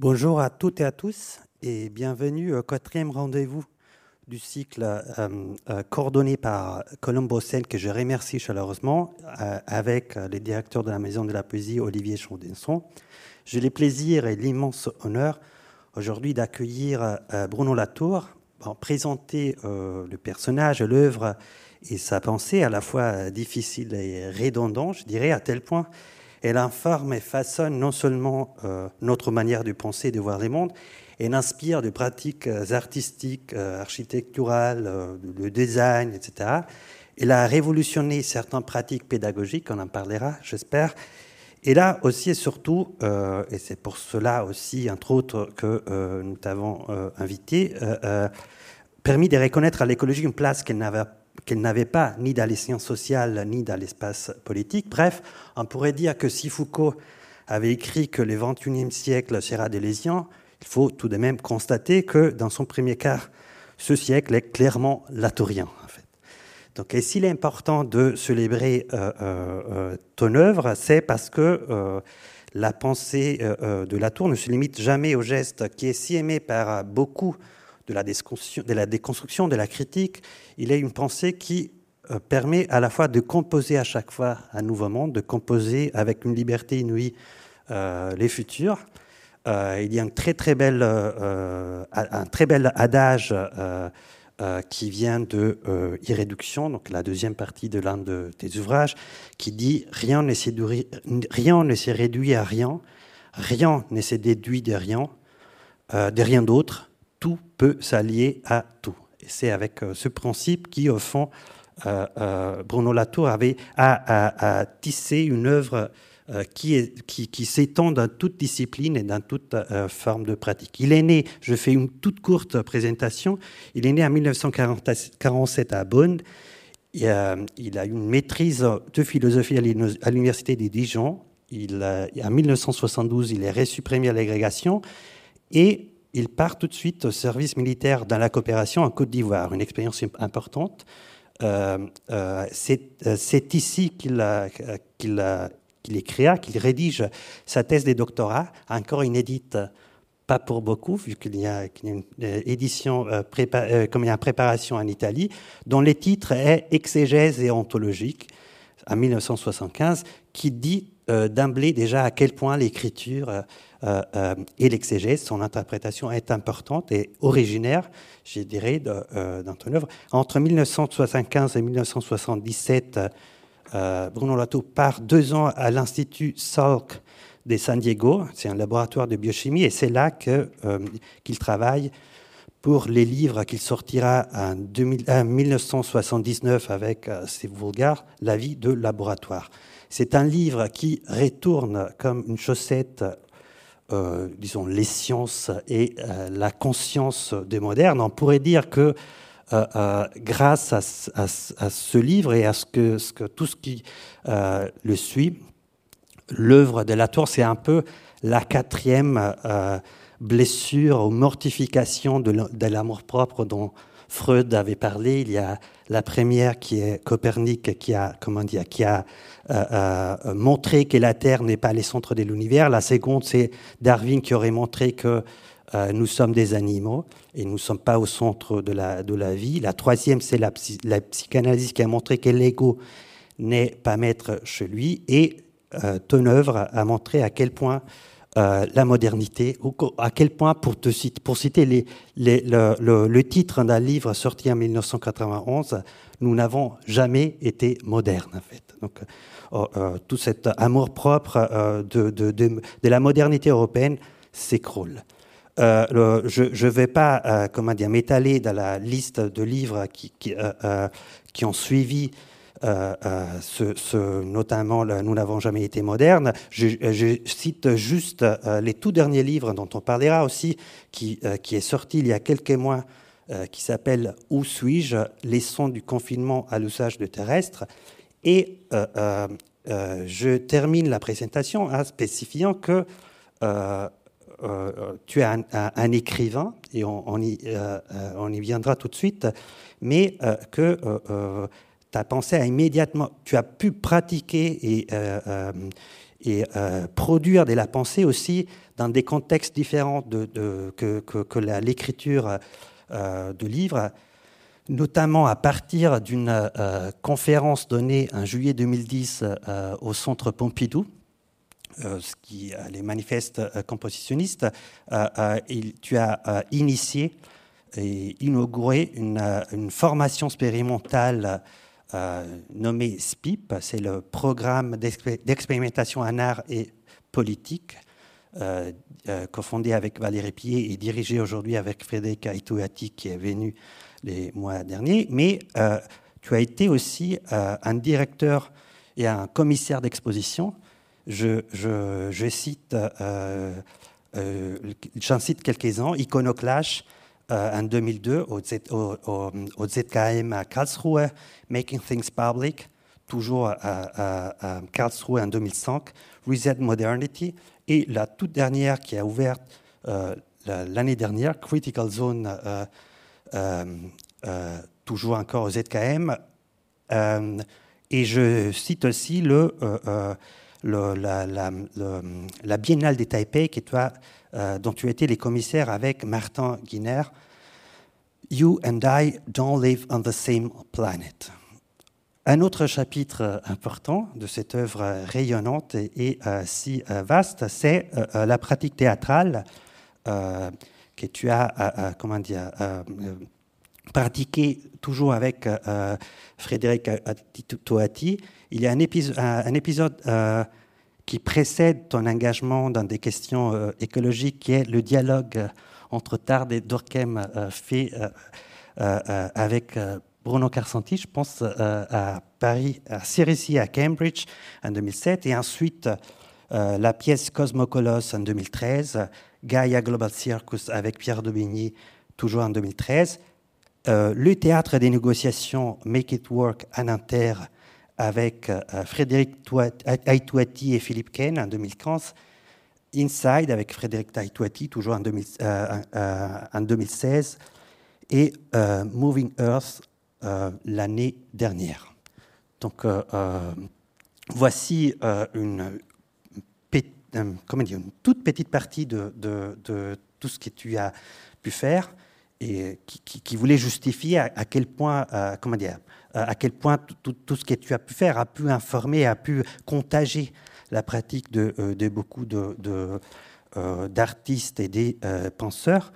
Bonjour à toutes et à tous et bienvenue au quatrième rendez-vous du cycle euh, euh, coordonné par Colombo Sen, que je remercie chaleureusement, euh, avec les directeurs de la Maison de la Poésie, Olivier Chaudinson. J'ai le plaisir et l'immense honneur aujourd'hui d'accueillir Bruno Latour, présenter le personnage, l'œuvre et sa pensée à la fois difficile et redondante, je dirais, à tel point elle informe et façonne non seulement notre manière de penser et de voir les mondes, et inspire des pratiques euh, artistiques, euh, architecturales, euh, le design, etc. Elle a révolutionné certaines pratiques pédagogiques, on en parlera, j'espère. Et là aussi et surtout, et c'est pour cela aussi, entre autres, que nous t'avons invité, permis de reconnaître à l'écologie une place qu'elle n'avait qu'elle n'avait pas ni dans les sciences sociales ni dans l'espace politique. Bref, on pourrait dire que si Foucault avait écrit que le XXIe siècle sera délésien, il faut tout de même constater que dans son premier quart, ce siècle est clairement latorien. En fait. Donc, et s'il est important de célébrer euh, euh, euh ton œuvre, c'est parce que la pensée de Latour ne se limite jamais au geste qui est si aimé par beaucoup de la, de la déconstruction, de la critique. Il est une pensée qui permet à la fois de composer à chaque fois un nouveau monde, de composer avec une liberté inouïe les futurs, euh, il y a un très très bel, euh, euh, un très bel adage qui vient de Irréduction, donc la deuxième partie de l'un de tes ouvrages, qui dit rien ne s'est rien ne s'est réduit à rien, rien ne s'est déduit de rien, de rien d'autre, tout peut s'allier à tout. Et c'est avec ce principe qui, au fond, Bruno Latour avait à, tisser une œuvre euh, qui, qui, s'étend dans toute discipline et dans toute euh, forme de pratique. Il est né, je fais une toute courte présentation, il est né en 1947 à Bonn. Il a, une maîtrise de philosophie à l'université de Dijon. En 1972, il est reçu premier à l'agrégation et il part tout de suite au service militaire dans la coopération en Côte d'Ivoire, une expérience importante. Euh, c'est ici qu'il qu'il qu'il rédige sa thèse de doctorat, encore inédite, pas pour beaucoup, vu qu'il y a une euh, édition, euh, euh, comme il y a une préparation en Italie, dont le titre est Exégèse et ontologique, en 1975, qui dit d'emblée déjà à quel point l'écriture et l'exégèse, son interprétation est importante et originaire, je dirais, dans ton œuvre. Entre 1975 et 1977, euh, Bruno Latour part deux ans à l'Institut Salk de San Diego, c'est un laboratoire de biochimie, et c'est là euh, qu'il travaille pour les livres qu'il sortira en, 1979 avec, euh, c'est La vie de laboratoire. C'est un livre qui retourne comme une chaussette, disons, les sciences et la conscience des modernes. On pourrait dire que euh, euh, grâce à, ce livre et à ce que, tout ce qui euh, le suit, l'œuvre de la tour, c'est un peu la quatrième blessure ou mortification de l'amour-propre dont Freud avait parlé. Il y a la première qui est Copernic qui a, comment dire, qui a montré que la Terre n'est pas le centre de l'univers. La seconde, c'est Darwin qui aurait montré que euh, nous sommes des animaux et nous ne sommes pas au centre de la, de la vie. La troisième, c'est la, psychanalyse qui a montré que l'ego n'est pas maître chez lui. Et euh, ton œuvre a montré à quel point euh, la modernité, ou à quel point, pour, te citer, pour citer le, titre d'un livre sorti en 1991, nous n'avons jamais été modernes, en fait. Donc, oh, tout cet amour-propre de, la modernité européenne s'écroule. Euh, je ne vais pas, euh, comment dire, m'étaler dans la liste de livres euh, qui ont suivi ce, ce, notamment Nous n'avons jamais été modernes. Je, cite juste les tout derniers livres dont on parlera aussi, qui, est sorti il y a quelques mois, qui s'appelle Où suis-je? Les sons du confinement à l'usage de terrestre. Et je termine la présentation en spécifiant que euh, tu es un, écrivain, et euh, euh, on, y, viendra tout de suite, mais que tu as pensé à immédiatement, tu as pu pratiquer et, et produire de la pensée aussi dans des contextes différents de, que, l'écriture de livres, notamment à partir d'une conférence donnée en juillet 2010 au Centre Pompidou, ce qui, les manifestes compositionnistes, tu as initié et inauguré une, formation expérimentale euh, nommé SPIP, c'est le programme d'expérimentation en art et politique, euh, euh, cofondé avec Valérie Pied et dirigé aujourd'hui avec Frédéric Aitouati qui est venu les mois derniers. Mais tu as été aussi un directeur et un commissaire d'exposition. Je, cite, j'en cite quelques-uns, Iconoclash, euh, en 2002 au, ZKM à Karlsruhe, Making Things Public, toujours à, Karlsruhe en 2005, Reset Modernity, et la toute dernière qui a ouvert euh, l'année dernière, Critical Zone, euh, toujours encore au ZKM. et je cite aussi le, la, Biennale des Taipei toi, euh, dont tu étais les commissaires avec Martin Guiner. You and I don't live on the same planet. Un autre chapitre important de cette œuvre rayonnante et, euh, si euh, vaste, c'est la pratique théâtrale que tu as, comment dire, pratiquée toujours avec Frédéric Toati. Il y a un épisode, épisode qui précède ton engagement dans des questions euh, écologiques, qui est le dialogue euh, entre Tard et Durkheim euh, fait avec Bruno Carsanti, je pense, à Paris, à Cerisy, à Cambridge en 2007, et ensuite la pièce Cosmocolos en 2013, Gaia Global Circus avec Pierre Daubigny, toujours en 2013, le théâtre des négociations Make It Work à Nanterre avec euh, Frédéric Aitouati et Philippe Ken en 2015, Inside avec Frédéric Aitouati, toujours en, 2016, euh, et euh, Moving Earth l'année dernière. Donc, voici une, comment dire, toute petite partie de, tout ce que tu as pu faire et qui, voulait justifier à, quel point, comment dire, à quel point tout, ce que tu as pu faire a pu informer, a pu contager la pratique de, euh, beaucoup euh, d'artistes et des penseurs,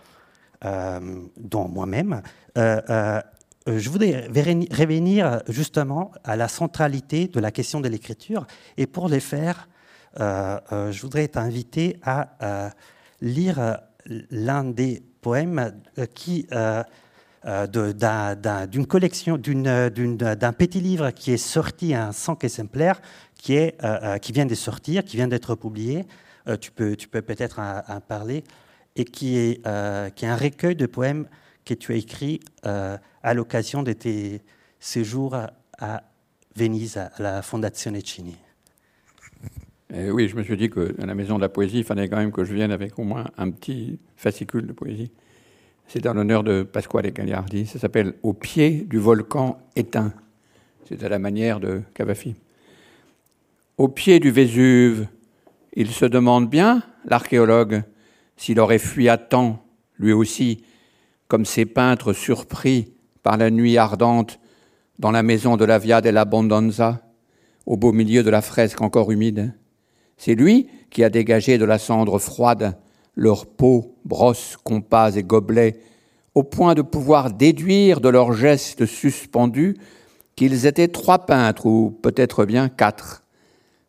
dont moi-même. je voudrais revenir justement à la centralité de la question de l'écriture. Et pour le faire, je voudrais t'inviter à lire l'un des poèmes qui euh, d'une collection, d'un petit livre qui est sorti en 100 exemplaires, qui, est, euh, euh, qui vient de sortir, qui vient d'être publié. tu peux tu peux peut-être en, parler et qui est, qui est un recueil de poèmes que tu as écrit à l'occasion de tes séjours à Venise, à la Fondazione Cini. oui, je me suis dit que à la Maison de la Poésie, il fallait quand même que je vienne avec au moins un petit fascicule de poésie. C'est en l'honneur de Pasquale Gagliardi. Ça s'appelle Au pied du volcan éteint. C'est à la manière de Cavafi. Au pied du Vésuve, il se demande bien, l'archéologue, s'il aurait fui à temps, lui aussi, comme ces peintres surpris par la nuit ardente dans la maison de la Via dell'Abbondanza, au beau milieu de la fresque encore humide. C'est lui qui a dégagé de la cendre froide leurs peaux, brosses, compas et gobelets, au point de pouvoir déduire de leurs gestes suspendus qu'ils étaient trois peintres, ou peut-être bien quatre.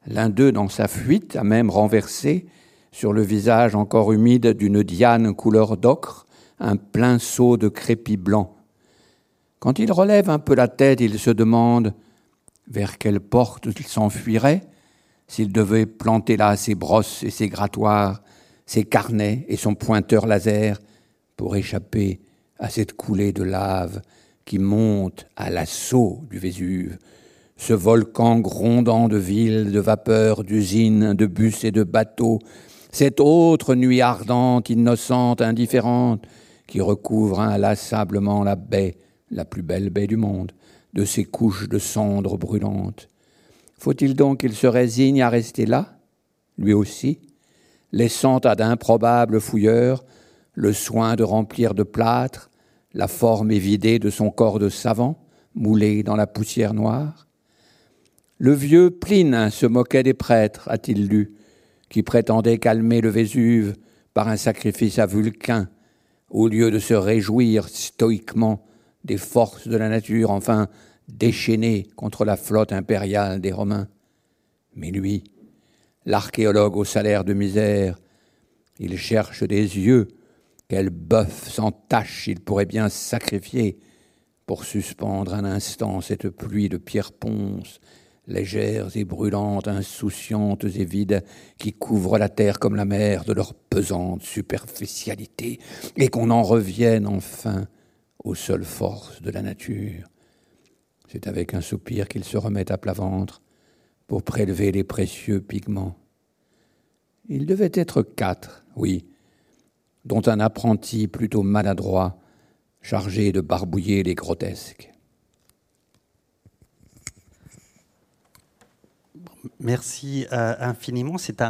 L'un d'eux, dans sa fuite, a même renversé, sur le visage encore humide d'une diane couleur d'ocre, un plein seau de crépi blanc. Quand il relève un peu la tête, il se demande vers quelle porte il s'enfuirait, s'il devait planter là ses brosses et ses grattoirs, ses carnets et son pointeur laser pour échapper à cette coulée de lave qui monte à l'assaut du Vésuve, ce volcan grondant de villes, de vapeurs, d'usines, de bus et de bateaux, cette autre nuit ardente, innocente, indifférente, qui recouvre inlassablement la baie, la plus belle baie du monde, de ses couches de cendres brûlantes. Faut-il donc qu'il se résigne à rester là, lui aussi, laissant à d'improbables fouilleurs le soin de remplir de plâtre la forme évidée de son corps de savant, moulé dans la poussière noire Le vieux Pline se moquait des prêtres, a-t-il lu, qui prétendaient calmer le Vésuve par un sacrifice à Vulcain, au lieu de se réjouir stoïquement des forces de la nature, enfin déchaînées contre la flotte impériale des Romains. Mais lui, l'archéologue au salaire de misère, il cherche des yeux, quel bœuf sans tache il pourrait bien sacrifier pour suspendre un instant cette pluie de pierres ponces, légères et brûlantes, insouciantes et vides, qui couvrent la terre comme la mer de leur pesante superficialité, et qu'on en revienne enfin aux seules forces de la nature. C'est avec un soupir qu'il se remet à plat ventre pour prélever les précieux pigments. Il devait être quatre, oui, dont un apprenti plutôt maladroit, chargé de barbouiller les grotesques. Merci euh, infiniment. C'est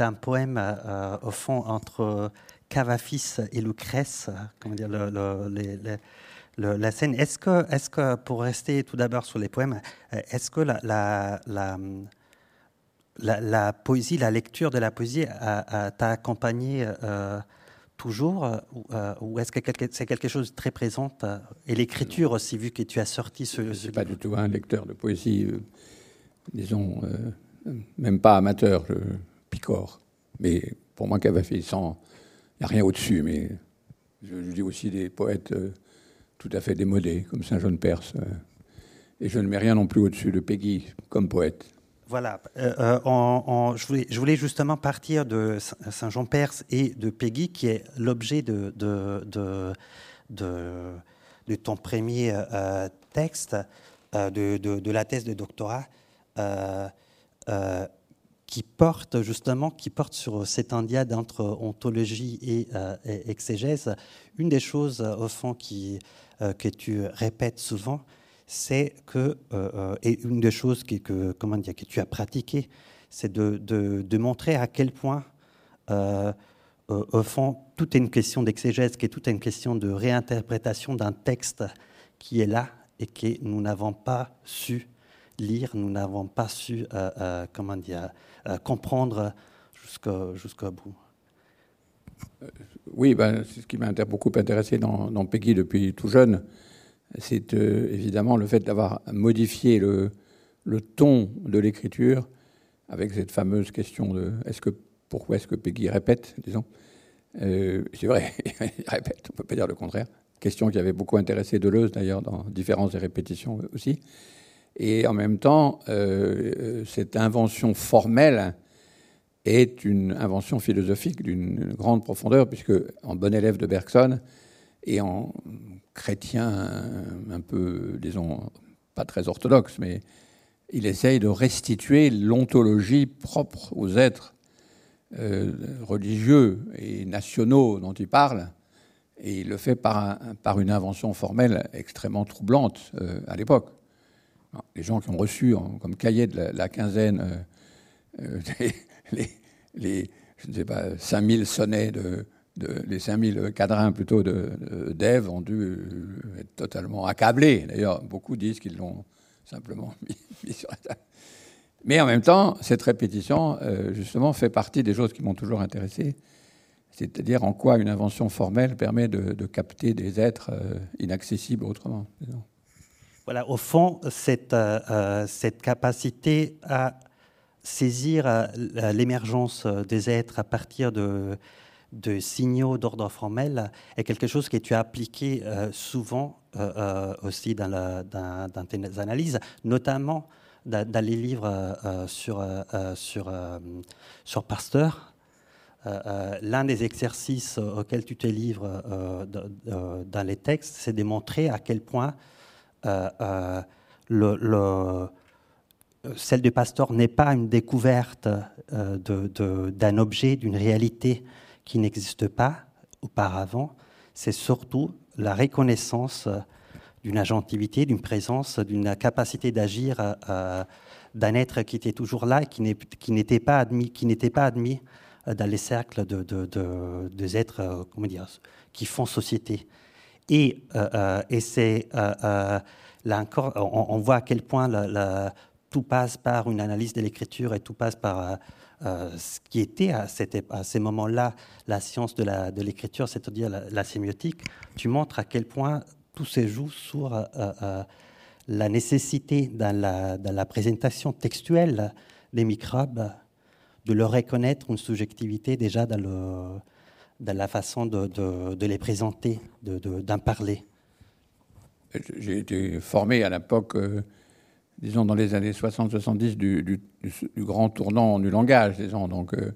un, poème, euh, au fond, entre Cavafis et Lucrèce, comment dire, la scène. Est-ce que, est-ce que, pour rester tout d'abord sur les poèmes, est-ce que la, la, la, poésie, la lecture de la poésie t'a accompagné euh, toujours ou, est-ce que c'est quelque chose de très présent Et l'écriture aussi, vu que tu as sorti ce... Je ne suis pas du tout un lecteur de poésie, disons même pas amateur, je picore. Mais pour moi, Cavafis, il n'y a rien au-dessus. Mais je, dis aussi des poètes euh, tout à fait démodés, comme Saint-Jean Perse. Euh, et je ne mets rien non plus au-dessus de Peggy comme poète. Voilà, euh, je, voulais, je, voulais, justement partir de Saint-Jean Perse et de Peggy, qui est l'objet de, de, de, de, ton premier texte, de, la thèse de doctorat. Euh, qui porte justement, qui porte sur cette indiade entre ontologie et, euh, exégèse. Une des choses au fond qui, euh, que tu répètes souvent, c'est que, et une des choses que, comment dire, que tu as pratiqué, c'est de, de, montrer à quel point, au fond, tout est une question d'exégèse, qui est toute une question de réinterprétation d'un texte qui est là et que nous n'avons pas su lire, nous n'avons pas su euh, euh, comment dire, euh, comprendre jusqu'au bout. Oui, ben, c'est ce qui m'a beaucoup intéressé dans, Peggy depuis tout jeune. C'est évidemment le fait d'avoir modifié le, ton de l'écriture avec cette fameuse question de est-ce que, pourquoi est-ce que Peggy répète, disons. c'est vrai, il répète, on ne peut pas dire le contraire. Question qui avait beaucoup intéressé Deleuze d'ailleurs dans différentes répétitions aussi. Et en même temps, euh, cette invention formelle est une invention philosophique d'une grande profondeur, puisque en bon élève de Bergson et en chrétien un peu, disons, pas très orthodoxe, mais il essaye de restituer l'ontologie propre aux êtres euh, religieux et nationaux dont il parle, et il le fait par, par une invention formelle extrêmement troublante euh, à l'époque. Les gens qui ont reçu comme cahier de la, quinzaine euh, euh, les, je ne sais pas, 5000 sonnets, de, de, les 5000 quadrans plutôt d'Ève ont dû euh, être totalement accablés. D'ailleurs, beaucoup disent qu'ils l'ont simplement mis, sur la table. Mais en même temps, cette répétition, justement, fait partie des choses qui m'ont toujours intéressé, c'est-à-dire en quoi une invention formelle permet de, capter des êtres inaccessibles autrement. Voilà, au fond, cette, euh, euh, cette capacité à saisir euh, l'émergence des êtres à partir de, signaux d'ordre formel est quelque chose que tu as appliqué souvent aussi dans, tes analyses, notamment dans, les livres sur, sur, sur Pasteur. L'un des exercices auxquels tu te livres dans les textes, c'est de montrer à quel point euh, euh, le, celle du pasteur n'est pas une découverte euh, d'un objet, d'une réalité qui n'existe pas auparavant, c'est surtout la reconnaissance d'une agentivité, d'une présence, d'une capacité d'agir d'un être qui était toujours là et qui n'était pas admis, qui n'était pas admis dans les cercles de, de, des êtres, comment dire, qui font société. Et, et c'est encore, on, voit à quel point tout passe par une analyse de l'écriture et tout passe par euh, ce qui était à, ces moments-là la science de l'écriture, c'est-à-dire la, sémiotique, tu montres à quel point tout se joue sur euh, euh, la nécessité dans la, présentation textuelle des microbes de leur reconnaître une subjectivité déjà dans, la façon de, les présenter, d'en parler. J'ai été formé à l'époque disons, dans les années 60-70 du, grand tournant du langage, disons. Donc, euh,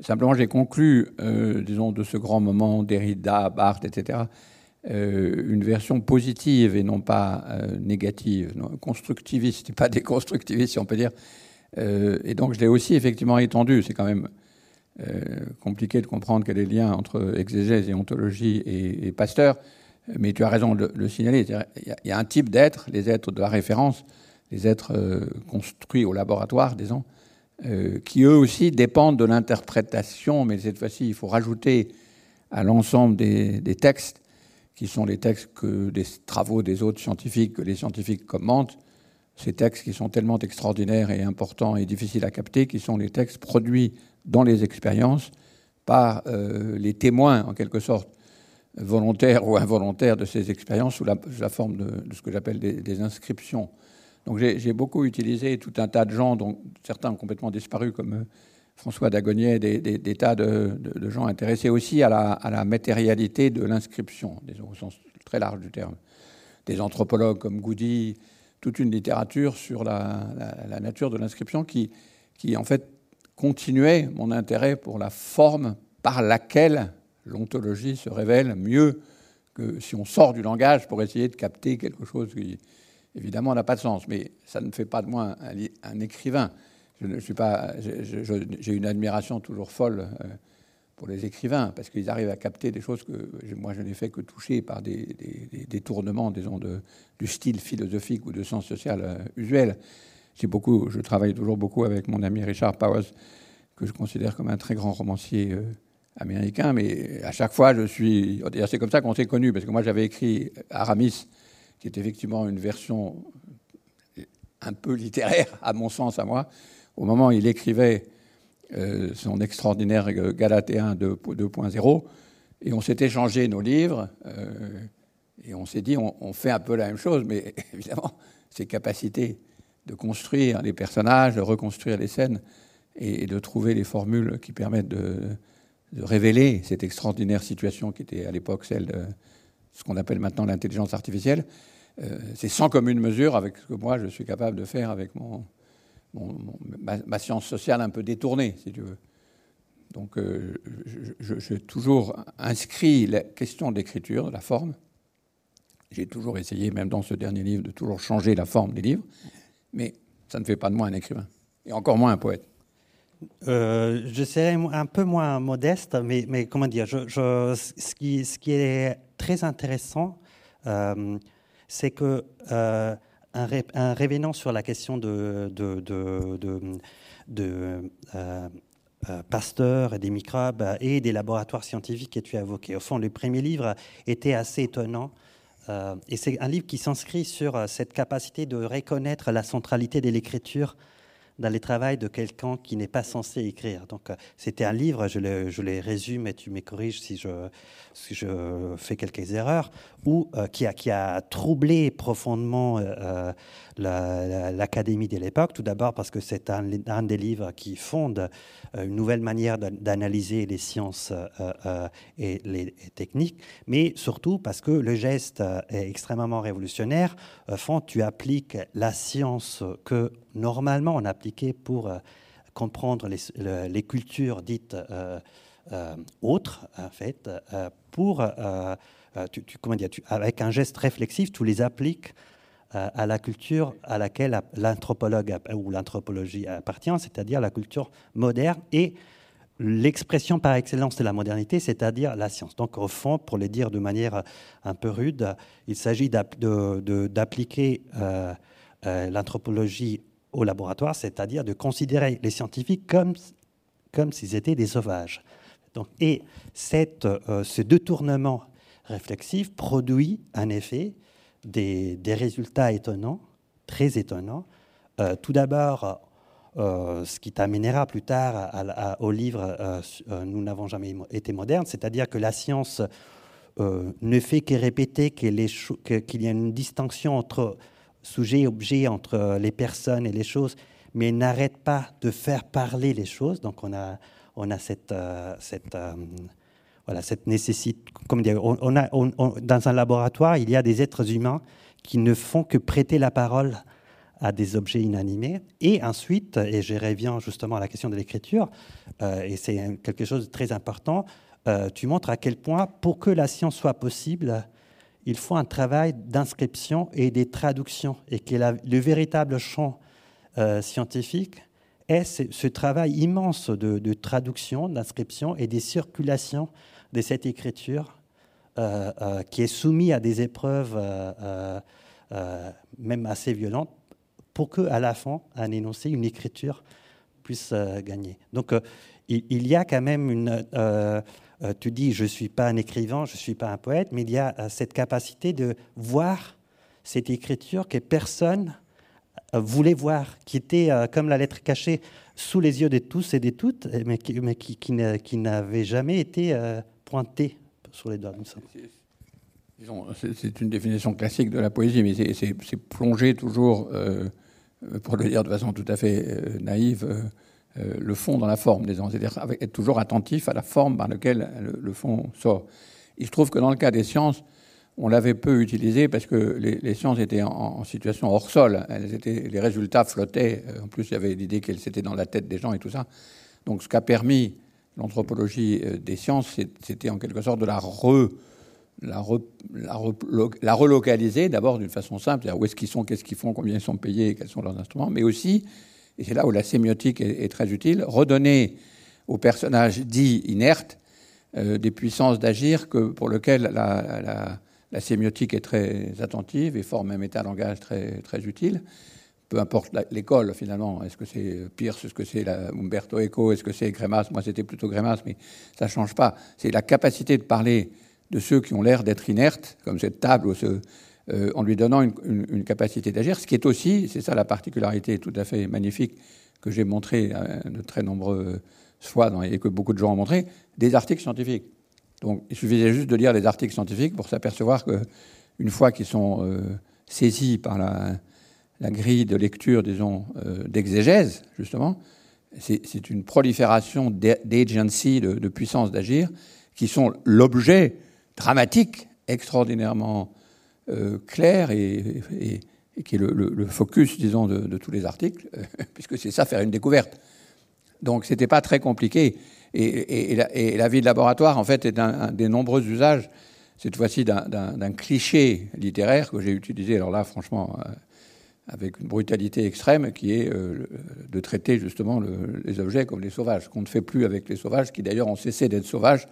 simplement, j'ai conclu, euh, disons, de ce grand moment Derrida, Barthes, etc., euh, une version positive et non pas négative, constructiviste, pas déconstructiviste, si on peut dire. et donc, je l'ai aussi effectivement étendu. C'est quand même compliqué de comprendre quel est le lien entre exégèse et ontologie et, Pasteur. Mais tu as raison de le signaler. Il y, a un type d'être, les êtres de la référence, les êtres euh, construits au laboratoire, disons, euh, qui eux aussi dépendent de l'interprétation, mais cette fois-ci, il faut rajouter à l'ensemble des, textes, qui sont les textes des travaux des autres scientifiques, que les scientifiques commentent, ces textes qui sont tellement extraordinaires et importants et difficiles à capter, qui sont les textes produits dans les expériences par euh, les témoins, en quelque sorte, volontaires ou involontaires de ces expériences, sous la, forme de, ce que j'appelle des, inscriptions donc j'ai beaucoup utilisé tout un tas de gens, dont certains ont complètement disparu, comme euh, François Dagonier, des, tas de, gens intéressés aussi à la, matérialité de l'inscription, au sens très large du terme. Des anthropologues comme Goudy, toute une littérature sur la, nature de l'inscription qui, qui, en fait, continuait mon intérêt pour la forme par laquelle l'ontologie se révèle mieux que si on sort du langage pour essayer de capter quelque chose qui, évidemment, n'a pas de sens. Mais ça ne fait pas de moi un, écrivain. Je ne suis pas. J'ai une admiration toujours folle euh, pour les écrivains parce qu'ils arrivent à capter des choses que moi je n'ai fait que toucher par des, détournements, disons, de, du style philosophique ou de sens social euh, usuel. Je travaille toujours beaucoup avec mon ami Richard Powers, que je considère comme un très grand romancier. Euh, américain, mais à chaque fois, je suis. C'est comme ça qu'on s'est connus, parce que moi, j'avais écrit Aramis qui est effectivement une version un peu littéraire, à mon sens, à moi. Au moment où il écrivait euh, son extraordinaire Galatéen 2.0, et on s'est échangé nos livres, euh, et on s'est dit, on, fait un peu la même chose, mais évidemment, ces capacités de construire les personnages, de reconstruire les scènes, et, de trouver les formules qui permettent de, de, révéler cette extraordinaire situation qui était à l'époque celle de ce qu'on appelle maintenant l'intelligence artificielle, euh, c'est sans commune mesure avec ce que moi je suis capable de faire avec mon, ma, science sociale un peu détournée, si tu veux. Donc, euh, j'ai toujours inscrit la question d'écriture, de la forme. J'ai toujours essayé, même dans ce dernier livre, de toujours changer la forme des livres, mais ça ne fait pas de moi un écrivain, et encore moins un poète. Euh, je serais un peu moins modeste, mais, mais comment dire, ce, qui, ce, qui, est très intéressant, c'est que euh, un, revenant sur la question de, de, de, euh, euh, Pasteur et des microbes et des laboratoires scientifiques que tu as évoqués. Au fond, le premier livre était assez étonnant. et c'est un livre qui s'inscrit sur cette capacité de reconnaître la centralité de l'écriture dans les travaux de quelqu'un qui n'est pas censé écrire. Donc, c'était un livre, je le, je résume et tu me corriges si je, si je fais quelques erreurs, ou euh, qui, a, qui a troublé profondément euh, euh, l'Académie de l'époque. Tout d'abord parce que c'est un, des livres qui fonde une nouvelle manière d'analyser les sciences et les techniques, mais surtout parce que le geste est extrêmement révolutionnaire. Au fond, tu appliques la science que normalement on appliquait pour comprendre les, cultures dites autres, en fait, pour, euh, tu, comment dire, avec un geste réflexif, tu les appliques à la culture à laquelle l'anthropologue ou l'anthropologie appartient, c'est-à-dire la culture moderne et l'expression par excellence de la modernité, c'est-à-dire la science. Donc, au fond, pour le dire de manière un peu rude, il s'agit d'appliquer l'anthropologie au laboratoire, c'est-à-dire de considérer les scientifiques comme, comme s'ils étaient des sauvages. Donc, et cette, euh, ce détournement réflexif produit en effet des, des résultats étonnants, très étonnants. Euh, tout d'abord, euh, ce qui t'amènera plus tard au livre Nous n'avons jamais été modernes, c'est-à-dire que la science ne fait que répéter qu'il y a une distinction entre sujet et objet, entre les personnes et les choses, mais n'arrête pas de faire parler les choses. Donc on a on a cette, euh, cette, euh, voilà, cette nécessité. Comme dire, on, a, dans un laboratoire, il y a des êtres humains qui ne font que prêter la parole à des objets inanimés. Et ensuite, et je reviens justement à la question de l'écriture, euh, et c'est quelque chose de très important, tu montres à quel point, pour que la science soit possible, il faut un travail d'inscription et des traductions, et que le véritable champ scientifique est ce, travail immense de, traduction, d'inscription et des circulations de cette écriture euh, euh, qui est soumise à des épreuves euh, même assez violentes pour qu'à la fin, un énoncé, une écriture puisse gagner. Donc il, y a quand même une... tu dis, je ne suis pas un écrivain, je ne suis pas un poète, mais il y a cette capacité de voir cette écriture que personne voulait voir, qui était euh, comme la lettre cachée sous les yeux de tous et de toutes, mais qui, n'avait jamais été euh, pointée sur les doigts. C'est une définition classique de la poésie, mais c'est plonger toujours, pour le dire de façon tout à fait naïve, le fond dans la forme, c'est-à-dire être toujours attentif à la forme par laquelle le, le, fond sort. Il se trouve que dans le cas des sciences, on l'avait peu utilisé parce que les, sciences étaient en, situation hors sol. Les résultats flottaient. En plus, il y avait l'idée qu'elles étaient dans la tête des gens et tout ça. Donc, ce qu'a permis l'anthropologie euh, des sciences, c'était en quelque sorte de la, relocaliser, d'abord d'une façon simple, c'est-à-dire où est-ce qu'ils sont, qu'est-ce qu'ils font, combien ils sont payés, quels sont leurs instruments, mais aussi, et c'est là où la sémiotique est, très utile, redonner aux personnages dits inertes euh, des puissances d'agir pour lesquelles la sémiotique est très attentive et forme un métalangage très, très utile. Peu importe l'école, finalement. Est-ce que c'est Pierce, est-ce que c'est Umberto Eco, est-ce que c'est Grémas? Moi, c'était plutôt Grémas, mais ça ne change pas. C'est la capacité de parler de ceux qui ont l'air d'être inertes, comme cette table, euh, en lui donnant une, capacité d'agir. Ce qui est aussi, c'est ça la particularité tout à fait magnifique que j'ai montré de très nombreuses fois et que beaucoup de gens ont montré, des articles scientifiques. Donc il suffisait juste de lire les articles scientifiques pour s'apercevoir qu'une fois qu'ils sont euh, saisis par la, grille de lecture, disons, euh, d'exégèse, justement, c'est une prolifération d'agency, de, puissance d'agir, qui sont l'objet dramatique extraordinairement euh, clair et, qui est le, focus, disons, de, de tous les articles, puisque c'est ça faire une découverte. Donc c'était pas très compliqué. Et, la, vie de laboratoire, en fait, est un, des nombreux usages, cette fois-ci, d'un cliché littéraire que j'ai utilisé, alors là, franchement, euh, avec une brutalité extrême, qui est euh, de traiter justement les objets comme des sauvages, qu'on ne fait plus avec les sauvages, qui d'ailleurs ont cessé d'être sauvages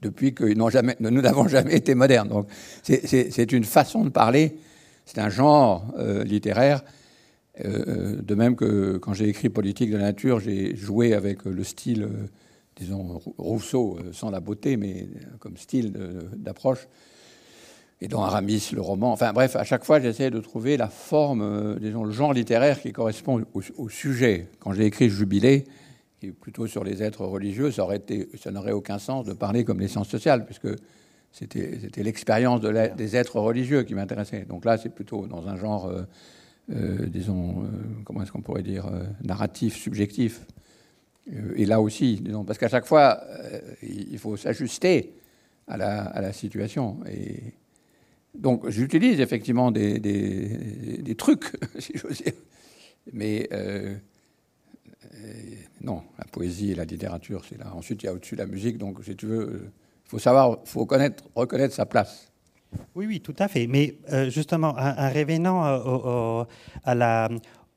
depuis que nous n'avons jamais été modernes. Donc c'est une façon de parler, c'est un genre euh, littéraire. de même que quand j'ai écrit Politique de la nature, j'ai joué avec le style disons, Rousseau euh, sans la beauté, mais euh, comme style d'approche. Et dans Aramis, le roman. Enfin bref, à chaque fois, j'essaie de trouver la forme, euh, disons, le genre littéraire qui correspond au, sujet. Quand j'ai écrit Jubilé, qui est plutôt sur les êtres religieux, ça, n'aurait aucun sens de parler comme les sciences sociales, puisque c'était, l'expérience de des êtres religieux qui m'intéressait. Donc là, c'est plutôt dans un genre, disons, comment est-ce qu'on pourrait dire, narratif, subjectif. Euh, et là aussi, parce qu'à chaque fois, euh, il faut s'ajuster à la, situation. Et donc, j'utilise effectivement des, trucs, si j'ose dire. Mais euh, non, la poésie et la littérature, c'est là. Ensuite, il y a au-dessus la musique. Donc, si tu veux, il faut savoir, faut connaître, reconnaître sa place. Oui, oui, tout à fait. Mais justement, en, revenant à la,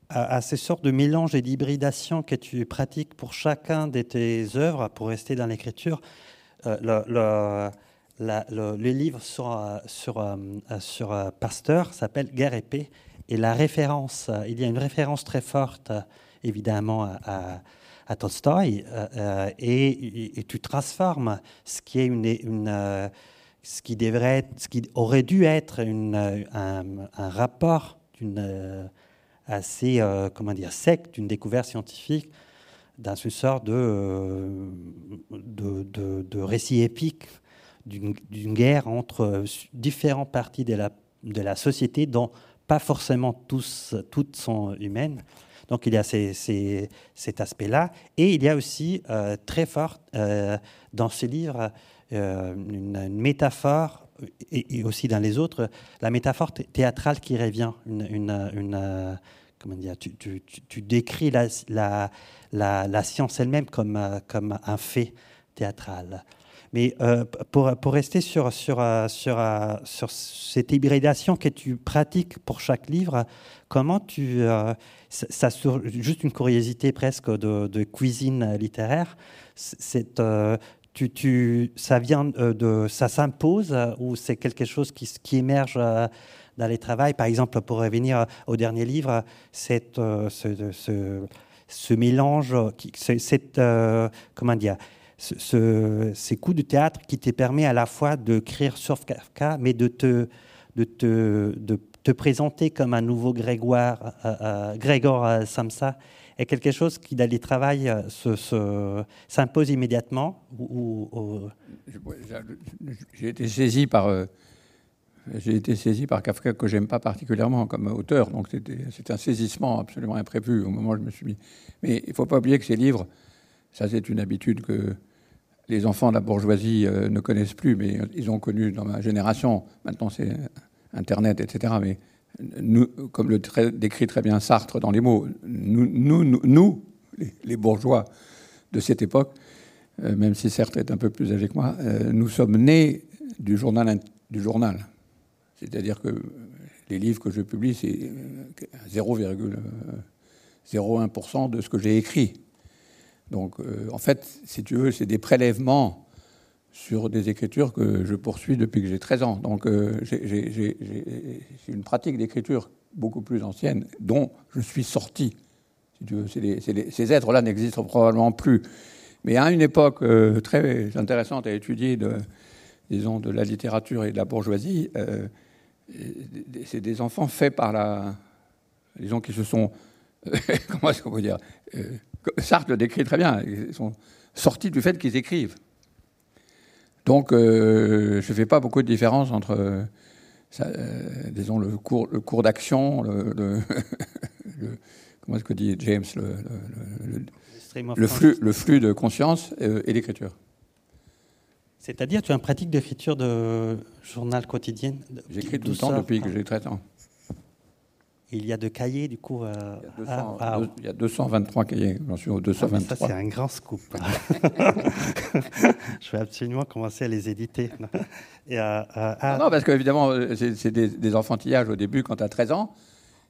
à, ces sortes de mélanges et d'hybridation que tu pratiques pour chacun de tes œuvres, pour rester dans l'écriture, euh, le, le, le, livre sur, sur, euh, sur Pasteur s'appelle Guerre et paix. et la référence, il y a une référence très forte, évidemment, à, à, Tolstoï, et, tu transformes ce qui est une, une ce qui devrait, ce qui aurait dû être une, un, un, rapport d'une assez, comment dire, sec d'une découverte scientifique dans une sorte de, de, de, de récit épique d'une guerre entre différentes parties de la, de la société dont pas forcément tous, toutes sont humaines. Donc il y a ces, ces, cet aspect-là. Et il y a aussi euh, très fort euh, dans ce livre euh, une, métaphore, et, aussi dans les autres, la métaphore théâtrale qui revient. Une, une, une comment dire, tu, décris la, la, la, science elle-même comme, comme un fait théâtral. Mais euh, pour, pour, rester sur, sur, euh, sur, euh, sur, cette hybridation que tu pratiques pour chaque livre, comment tu. ça, sur, juste une curiosité presque de, cuisine littéraire. C'est, ça vient de. Ça s'impose ou c'est quelque chose qui, émerge dans les travaux Par exemple, pour revenir au dernier livre, cette, ce, mélange, cette. comment dire ce, ces coups de théâtre qui te permet à la fois de créer sur Kafka, mais de te, de te, de te présenter comme un nouveau Grégoire, euh, euh Grégor euh, Samsa, est quelque chose qui, dans les travail, euh, s'impose immédiatement J'ai été saisi par... j'ai été saisi par Kafka que j'aime pas particulièrement comme auteur, donc c'était un saisissement absolument imprévu au moment où je me suis mis. Mais il faut pas oublier que ces livres, ça c'est une habitude que les enfants de la bourgeoisie euh, ne connaissent plus, mais ils ont connu dans ma génération. Maintenant, c'est Internet, etc. Mais nous, comme le décrit très bien Sartre dans les mots, nous, nous, nous, les, bourgeois de cette époque, euh, même si Sartre est un peu plus âgé que moi, euh, nous sommes nés du journal. Du journal. C'est-à-dire que les livres que je publie, c'est 0,01% de ce que j'ai écrit. Donc, euh, en fait, si tu veux, c'est des prélèvements sur des écritures que je poursuis depuis que j'ai 13 ans. Donc, euh, j'ai une pratique d'écriture beaucoup plus ancienne dont je suis sorti. Ces êtres-là n'existent probablement plus. Mais à une époque euh, très intéressante à étudier, de, disons, de la littérature et de la bourgeoisie, c'est des enfants faits par la, disons, qui se sont, comment est-ce qu'on peut dire, Sartre le décrit très bien. Ils sont sortis du fait qu'ils écrivent. Donc, euh, je ne fais pas beaucoup de différence entre, euh, disons, le cours, le cours d'action, le, comment est-ce que dit James, le, flux, le flux de conscience euh, et l'écriture. C'est-à-dire, tu as une pratique d'écriture de journal quotidien J'écris tout le temps depuis que j'ai 13 ans il y a de cahiers, du coup. Euh, il, y a 223 cahiers. J'en suis au 223. Ah, ça, c'est un grand scoop. Je vais absolument commencer à les éditer. Et, euh, euh, ah. Non, parce qu'évidemment, c'est des, des, enfantillages au début quand tu as 13 ans.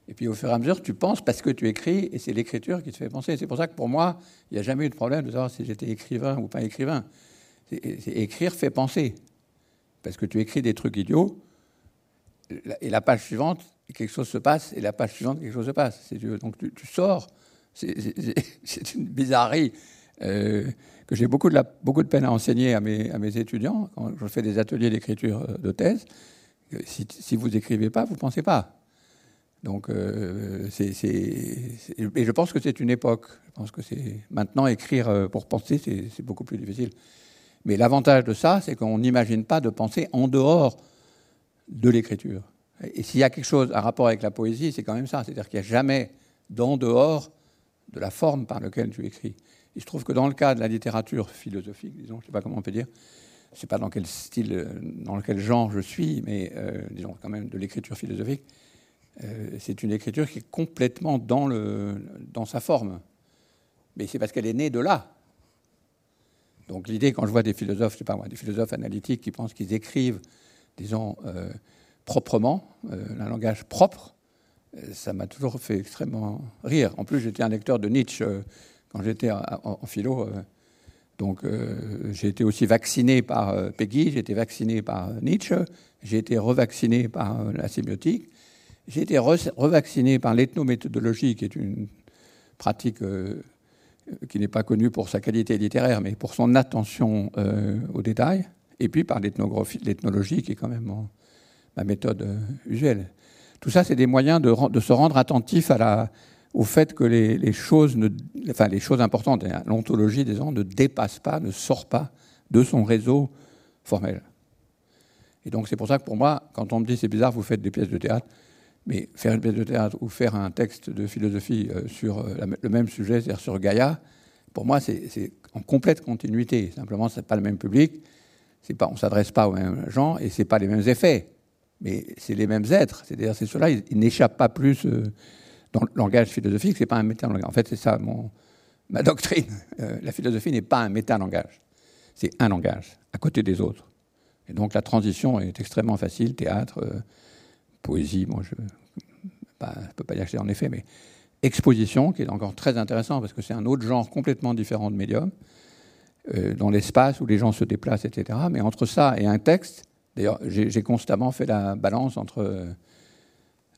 Et puis au fur et à mesure, tu penses parce que tu écris, et c'est l'écriture qui te fait penser. C'est pour ça que pour moi, il n'y a jamais eu de problème de savoir si j'étais écrivain ou pas écrivain. écrire fait penser. Parce que tu écris des trucs idiots, et la page suivante, quelque chose se passe, et la page suivante, quelque chose se passe. Donc tu, sors. C'est une bizarrerie euh, que j'ai beaucoup de, beaucoup de peine à enseigner à mes, à mes étudiants quand je fais des ateliers d'écriture euh, de thèse. Si, si vous écrivez pas, vous pensez pas. Donc, euh, c'est, et je pense que c'est une époque. Je pense que c'est maintenant écrire pour penser, c'est beaucoup plus difficile. Mais l'avantage de ça, c'est qu'on n'imagine pas de penser en dehors de l'écriture. Et s'il y a quelque chose à rapport avec la poésie, c'est quand même ça. C'est-à-dire qu'il n'y a jamais d'en dehors de la forme par laquelle tu écris. Il se trouve que dans le cas de la littérature philosophique, disons, je ne sais pas comment on peut dire, je ne sais pas dans quel style, euh, dans quel genre je suis, mais euh, disons quand même de l'écriture philosophique, euh, c'est une écriture qui est complètement dans, le, dans sa forme. Mais c'est parce qu'elle est née de là. Donc l'idée, quand je vois des philosophes, je sais pas moi, des philosophes analytiques qui pensent qu'ils écrivent, disons, proprement, euh, un langage propre, euh, ça m'a toujours fait extrêmement rire. En plus, j'étais un lecteur de Nietzsche euh, quand j'étais en, philo. donc, j'ai été aussi vacciné par Peggy, j'ai été vacciné par Nietzsche, j'ai été revacciné par la sémiotique. J'ai été revacciné par l'ethnométhodologie, qui est une pratique euh, qui n'est pas connue pour sa qualité littéraire, mais pour son attention euh, aux détails, et puis par l'ethnologie, qui est quand même ma méthode euh, usuelle. Tout ça, c'est des moyens de, se rendre attentif la, au fait que les, choses enfin, les choses importantes, l'ontologie des gens ne dépasse pas, ne sort pas de son réseau formel. Et donc c'est pour ça que pour moi, quand on me dit c'est bizarre, vous faites des pièces de théâtre, mais faire une pièce de théâtre ou faire un texte de philosophie euh, sur euh, le même sujet, c'est-à-dire sur Gaïa, pour moi c'est en complète continuité. Simplement, ce n'est pas le même public, pas, on ne s'adresse pas aux mêmes gens et ce n'est pas les mêmes effets. Mais c'est les mêmes êtres. C'est-à-dire, c'est ceux-là, ils, n'échappent pas plus euh, dans le langage philosophique, c'est pas un métalangage. En fait, c'est ça mon, ma doctrine. la philosophie n'est pas un métalangage. C'est un langage, à côté des autres. Et donc la transition est extrêmement facile, théâtre, euh, poésie, moi je ne peux pas y acheter en effet, mais exposition, qui est encore très intéressant parce que c'est un autre genre complètement différent de médium, euh, dans l'espace où les gens se déplacent, etc. Mais entre ça et un texte, d'ailleurs j'ai constamment fait la balance entre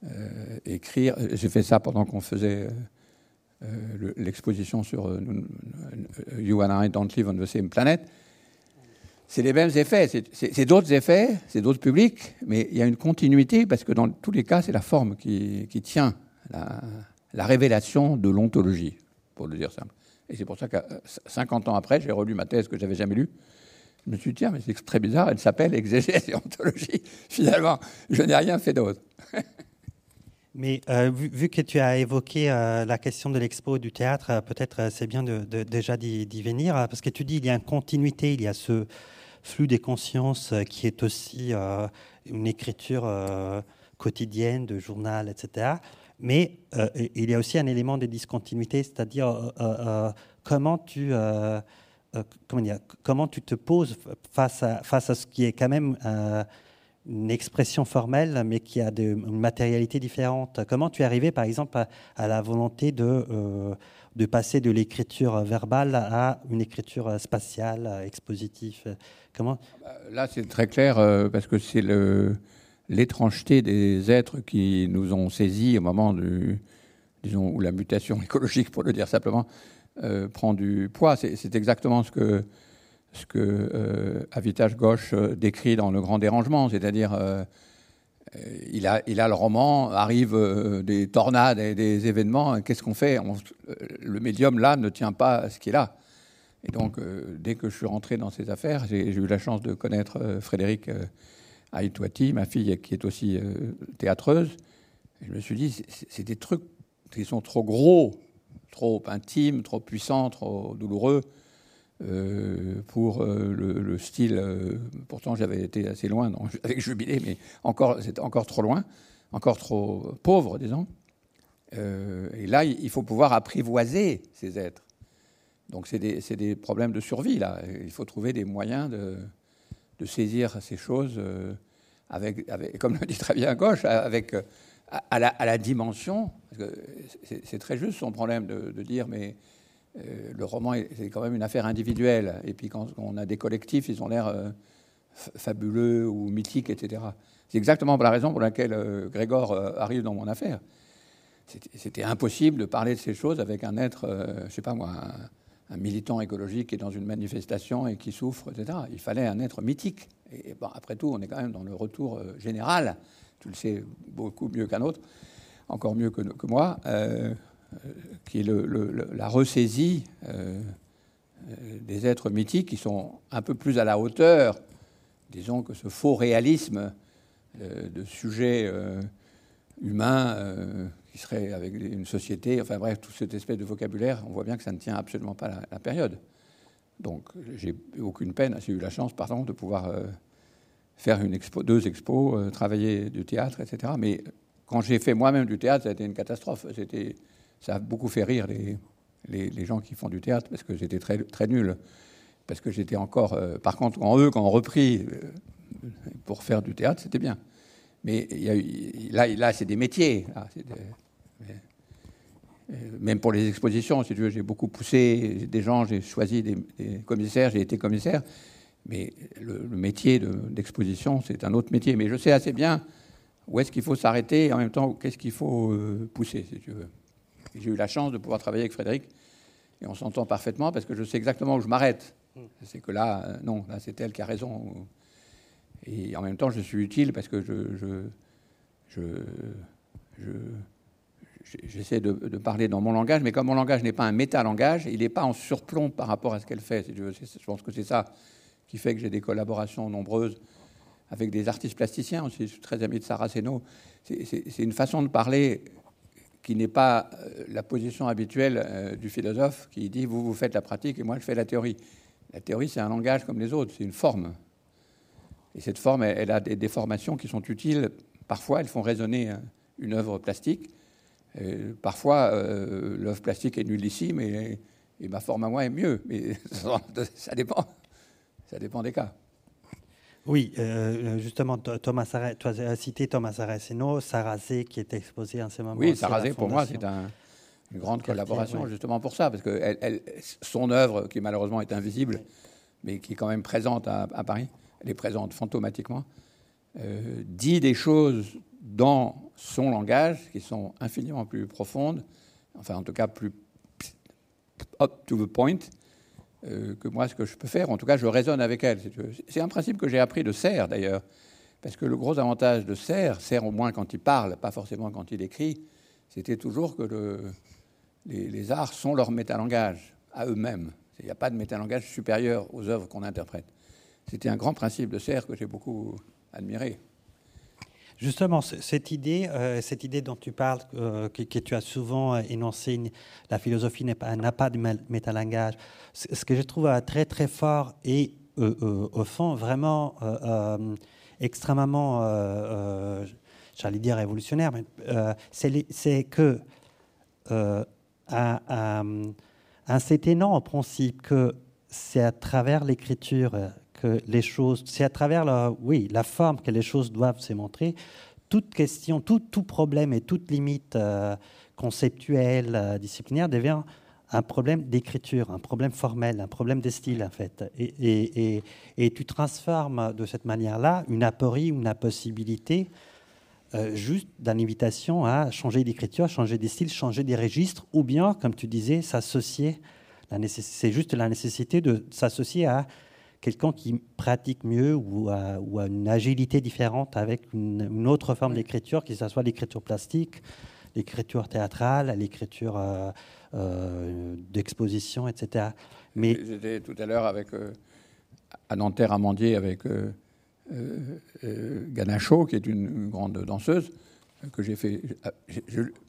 euh, écrire, j'ai fait ça pendant qu'on faisait l'exposition sur You and I Don't Live on the Same Planet c'est les mêmes effets. C'est d'autres effets, c'est d'autres publics, mais il y a une continuité parce que dans tous les cas, c'est la forme qui, tient la, révélation de l'ontologie, pour le dire simple. Et c'est pour ça que 50 ans après, j'ai relu ma thèse que j'avais jamais lue. Je me suis dit, tiens, mais c'est très bizarre, elle s'appelle Exégèse et ontologie. Finalement, je n'ai rien fait d'autre. Mais euh, vu, que tu as évoqué euh, la question de l'expo du théâtre, euh, peut-être c'est bien de, déjà d'y venir, parce que tu dis il y a une continuité, il y a ce, flux des consciences qui est aussi une écriture quotidienne de journal, etc. Mais il y a aussi un élément de discontinuité, c'est-à-dire comment tu comment, dire, comment tu te poses face à, face à ce qui est quand même une expression formelle, mais qui a une matérialité différente. Comment tu es arrivé, par exemple, à, la volonté de de passer de l'écriture verbale à une écriture spatiale, expositive? Comment? Bah, Là, c'est très clair euh, parce que c'est l'étrangeté des êtres qui nous ont saisis au moment du, disons, où la mutation écologique, pour le dire simplement, euh, prend du poids. C'est exactement ce que, ce que euh, Avitage Gauche décrit dans Le Grand Dérangement, c'est-à-dire il a, il a le roman, arrive des tornades et des événements, qu'est-ce qu'on fait? Le médium là ne tient pas à ce qui est là. Et donc, euh, dès que je suis rentré dans ces affaires, j'ai eu la chance de connaître euh, Frédéric euh, Aïtouati, ma fille qui est aussi théâtreuse. je me suis dit, c'est des trucs qui sont trop gros, trop intimes, trop puissants, trop douloureux pour le, style. pourtant, j'avais été assez loin avec Jubilé, mais encore, c'était encore trop loin, encore trop pauvre, disons. et là, il faut pouvoir apprivoiser ces êtres. Donc c'est des, problèmes de survie, là. Il faut trouver des moyens de, saisir ces choses euh, avec, comme le dit très bien Gauche, avec, euh, à, la, dimension. C'est très juste son problème de, dire, mais euh, le roman, c'est quand même une affaire individuelle. Et puis quand on a des collectifs, ils ont l'air fabuleux ou mythiques, etc. C'est exactement la raison pour laquelle Grégor arrive dans mon affaire. C'était impossible de parler de ces choses avec un être, je ne sais pas moi, un militant écologique qui est dans une manifestation et qui souffre, etc. Il fallait un être mythique. Et bon, après tout, on est quand même dans le retour euh, général. Tu le sais beaucoup mieux qu'un autre, encore mieux que, moi, euh, euh, qui est la ressaisie des êtres mythiques qui sont un peu plus à la hauteur, disons, que ce faux réalisme de sujets humains qui serait avec une société, enfin bref, toute cette espèce de vocabulaire, on voit bien que ça ne tient absolument pas la, la période. Donc j'ai aucune peine, j'ai eu la chance, pardon, de pouvoir euh, faire deux expos, euh, travailler du théâtre, etc. Mais quand j'ai fait moi-même du théâtre, ça a été une catastrophe. Ça a beaucoup fait rire les, les, gens qui font du théâtre parce que j'étais très, très nul. Parce que j'étais encore. Euh, par contre, quand eux, quand on repris pour faire du théâtre, c'était bien. Mais là, là c'est des métiers. Euh, même pour les expositions, si tu veux, j'ai beaucoup poussé des gens, j'ai choisi des, commissaires, j'ai été commissaire. Mais le, métier d'exposition, c'est un autre métier. Mais je sais assez bien, où est-ce qu'il faut s'arrêter et en même temps, qu'est-ce qu'il faut pousser, si tu veux. J'ai eu la chance de pouvoir travailler avec Frédéric et on s'entend parfaitement parce que je sais exactement où je m'arrête. Hmm. C'est que là, non, là c'est elle qui a raison. Et en même temps, je suis utile parce que je, je, je j'essaie de, parler dans mon langage, mais comme mon langage n'est pas un métalangage, il n'est pas en surplomb par rapport à ce qu'elle fait. Je pense que c'est ça qui fait que j'ai des collaborations nombreuses avec des artistes plasticiens aussi. Je suis très ami de Sarah Seno. C'est une façon de parler qui n'est pas euh, la position habituelle euh, du philosophe qui dit vous, vous faites la pratique et moi je fais la théorie. La théorie, c'est un langage comme les autres, c'est une forme. Et cette forme, elle, a des déformations qui sont utiles. Parfois, elles font résonner hein, une œuvre plastique parfois, euh, l'œuvre plastique est nullissime et, et, ma forme à moi est mieux. Mais ça dépend. Ça dépend des cas. Oui, euh, justement, Thomas Sarrazé, tu as cité Thomas Saraceno, Sarrazé qui est exposé en ce moment. Oui, Sarrazé, pour moi, c'est une grande collaboration, justement pour ça, parce que elle, son œuvre, qui malheureusement est invisible, mais qui est quand même présente à, Paris, elle est présente fantomatiquement, euh, dit des choses dans son langage, qui sont infiniment plus profondes, enfin en tout cas plus up to the point, euh, que moi ce que je peux faire. En tout cas, je raisonne avec elle. C'est un principe que j'ai appris de Serre d'ailleurs, parce que le gros avantage de Serre, Serre au moins quand il parle, pas forcément quand il écrit, c'était toujours que le, les, arts sont leur métalangage à eux-mêmes. Il n'y a pas de métalangage supérieur aux œuvres qu'on interprète. C'était un grand principe de Serre que j'ai beaucoup admiré. Justement, cette idée, euh, cette idée dont tu parles, euh, que, tu as souvent énoncé, la philosophie n'a pas, de métalangage, ce que je trouve euh, très très fort et au fond vraiment extrêmement, j'allais dire révolutionnaire, c'est que c'est énorme en principe que c'est à travers l'écriture que les choses, c'est à travers la, oui, la forme que les choses doivent se montrer. Toute question, tout, tout problème et toute limite euh, conceptuelle, euh, disciplinaire devient un problème d'écriture, un problème formel, un problème de style en fait. Et, et, et, tu transformes de cette manière-là une aporie, une impossibilité, euh, juste d'une invitation à changer d'écriture, changer des styles, changer des registres, ou bien, comme tu disais, s'associer. C'est juste la nécessité de s'associer à quelqu'un qui pratique mieux ou a, ou une agilité différente avec une, autre forme d'écriture, que ce soit l'écriture plastique, l'écriture théâtrale, l'écriture euh, euh, d'exposition, etc. Mais j'étais tout à l'heure avec euh, à Nanterre Amandier avec Ganacho, qui est une, grande danseuse que j'ai fait.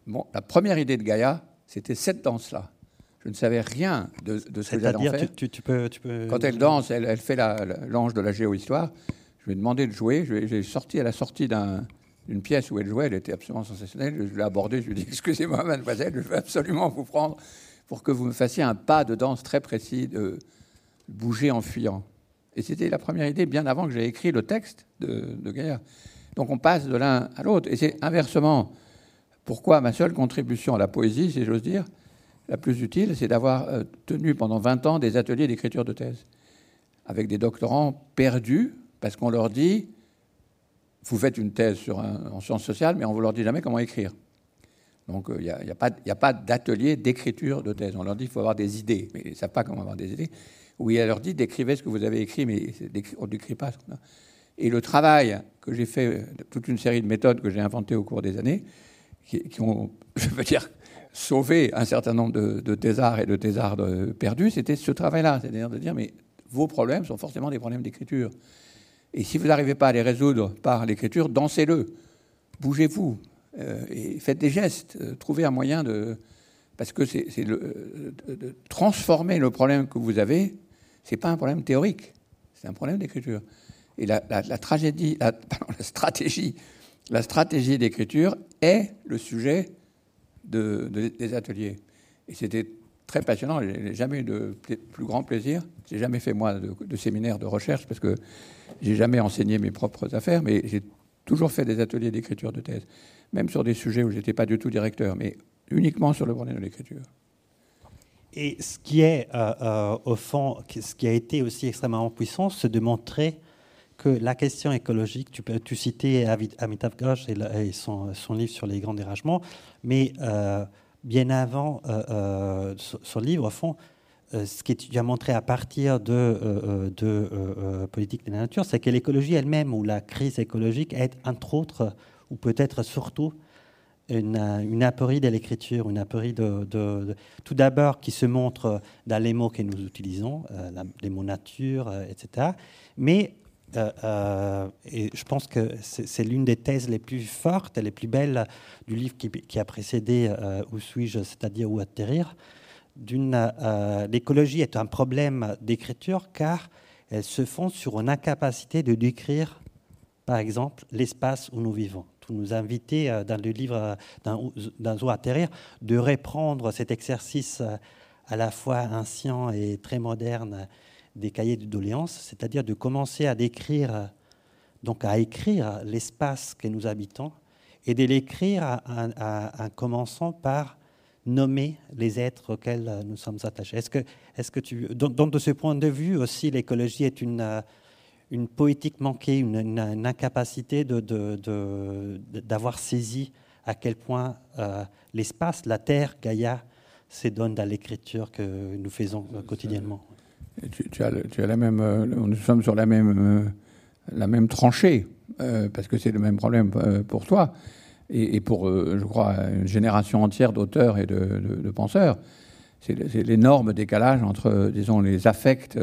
bon, la première idée de Gaïa, c'était cette danse-là. Je ne savais rien de, ce que j'allais en faire. Tu, tu, peux, tu peux... Quand elle danse, elle, elle fait l'ange de la géohistoire. Je lui ai demandé de jouer. J'ai sorti à la sortie d'une pièce où elle jouait. Elle était absolument sensationnelle. Je l'ai abordée. Je lui ai dit Excusez-moi, mademoiselle, je veux absolument vous prendre pour que vous me fassiez un pas de danse très précis, de bouger en fuyant. Et c'était la première idée, bien avant que j'ai écrit le texte de, de Gaillard. Donc on passe de l'un à l'autre. Et c'est inversement. Pourquoi ma seule contribution à la poésie, si j'ose dire, la plus utile, c'est d'avoir euh, tenu pendant 20 ans des ateliers d'écriture de thèse avec des doctorants perdus parce qu'on leur dit vous faites une thèse sur en sciences sociales, mais on ne vous leur dit jamais comment écrire. Donc il euh, n'y a, a, pas d'atelier d'écriture de thèse. On leur dit qu'il faut avoir des idées, mais ils ne savent pas comment avoir des idées. Oui, elle leur dit d'écrivez ce que vous avez écrit, mais on n'écrit pas. Et le travail que j'ai fait, toute une série de méthodes que j'ai inventées au cours des années, qui ont, je veux dire, sauver un certain nombre de, de thésards et de thésardes perdus, c'était ce travail-là, c'est-à-dire de dire, mais vos problèmes sont forcément des problèmes d'écriture. Et si vous n'arrivez pas à les résoudre par l'écriture, dansez-le, bougez-vous, euh, et faites des gestes, euh, trouvez un moyen de... Parce que c'est de, de transformer le problème que vous avez, c'est pas un problème théorique, c'est un problème d'écriture. Et la, tragédie, la stratégie, la stratégie d'écriture est le sujet de, des ateliers. Et c'était très passionnant. Je n'ai jamais eu de plus grand plaisir. J'ai jamais fait moi de, de, séminaire de recherche parce que j'ai jamais enseigné mes propres affaires, mais j'ai toujours fait des ateliers d'écriture de thèse, même sur des sujets où j'étais pas du tout directeur, mais uniquement sur le problème de l'écriture. Et ce qui est, euh, euh, au fond, ce qui a été aussi extrêmement puissant, c'est de montrer que la question écologique, tu citais Amitav Ghosh et, son, livre sur les grands dérangements, mais euh, bien avant euh, euh, son livre, au fond, ce que tu as montré à partir de, Politique de la nature, c'est que l'écologie elle-même ou la crise écologique est, entre autres, ou peut-être surtout, une, une aporie de l'écriture, une aporie de, tout d'abord qui se montre dans les mots que nous utilisons, les mots nature, etc. Mais et je pense que c'est l'une des thèses les plus fortes et les plus belles du livre qui, a précédé euh, Où suis-je, c'est-à-dire Où atterrir. L'écologie est un problème d'écriture car elle se fonde sur une incapacité de décrire, par exemple, l'espace où nous vivons. Vous nous invitez dans le livre d'un Où atterrir de reprendre cet exercice à la fois ancien et très moderne des cahiers de doléances, c'est-à-dire de commencer à décrire, donc à écrire l'espace que nous habitons et de l'écrire en commençant par nommer les êtres auxquels nous sommes attachés. Est-ce que, est-ce que tu, donc, de ce point de vue aussi, l'écologie est une, une poétique manquée, une, incapacité de, de, d'avoir saisi à quel point euh, l'espace, la terre, Gaïa, se donne dans l'écriture que nous faisons quotidiennement. Tu, as, la même, euh, nous sommes sur la même, euh, la même tranchée, euh, parce que c'est le même problème pour toi et, pour, je crois, une génération entière d'auteurs et de, penseurs. C'est l'énorme décalage entre, disons, les affects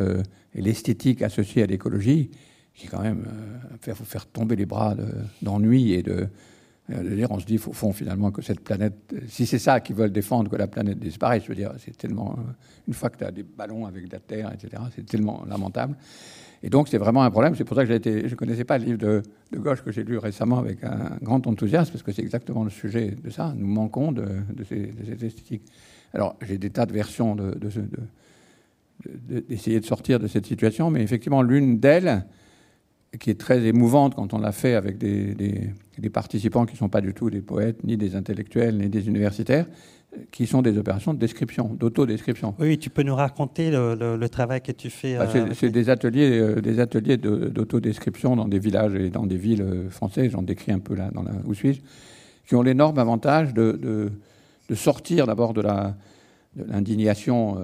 et l'esthétique associée à l'écologie, qui quand même fait faire tomber les bras d'ennui et de, dire, on se dit, au fond, finalement, que cette planète, si c'est ça qu'ils veulent défendre, que la planète disparaisse, je veux dire, c'est tellement, euh, une fois que tu as des ballons avec de la terre, etc., c'est tellement lamentable. Et donc, c'est vraiment un problème. C'est pour ça que été, je ne connaissais pas le livre de, de Gauche que j'ai lu récemment avec un grand enthousiasme, parce que c'est exactement le sujet de ça. Nous manquons de, de, ces, esthétique. Alors, j'ai des tas de versions d'essayer de, de, sortir de cette situation, mais effectivement, l'une d'elles, qui est très émouvante quand on l'a fait avec des, participants qui ne sont pas du tout des poètes, ni des intellectuels, ni des universitaires, qui sont des opérations de description, d'autodescription. Oui, tu peux nous raconter le, travail que tu fais. Bah, c'est euh, des ateliers, euh, des ateliers d'autodescription dans des villages et dans des villes euh, françaises, j'en décris un peu là, dans la, où suis-je, qui ont l'énorme avantage de, de, sortir d'abord de l'indignation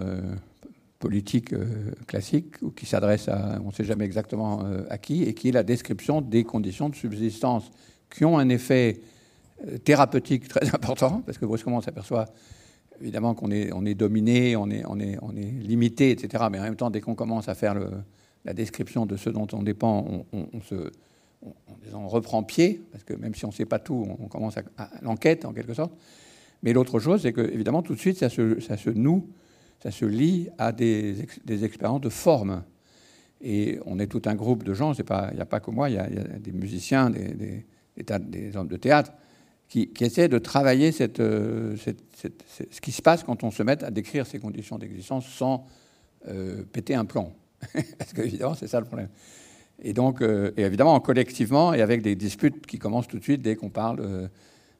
politique euh, classique, ou qui s'adresse à, on ne sait jamais exactement à qui, et qui est la description des conditions de subsistance qui ont un effet euh, thérapeutique très important, parce que brusquement on s'aperçoit évidemment qu'on est, dominé, on est, limité, etc. Mais en même temps, dès qu'on commence à faire la description de ce dont on dépend, on, reprend pied, parce que même si on ne sait pas tout, on, commence à, l'enquête en quelque sorte. Mais l'autre chose, c'est que évidemment tout de suite, ça se, noue ça se lie à des, expériences de forme. Et on est tout un groupe de gens, il n'y a pas que moi, il y, a des musiciens, des, hommes de théâtre, qui, essaient de travailler euh, ce qui se passe quand on se met à décrire ces conditions d'existence sans euh, péter un plomb. Parce qu'évidemment, c'est ça le problème. Et donc, euh, et évidemment, collectivement, et avec des disputes qui commencent tout de suite dès qu'on parle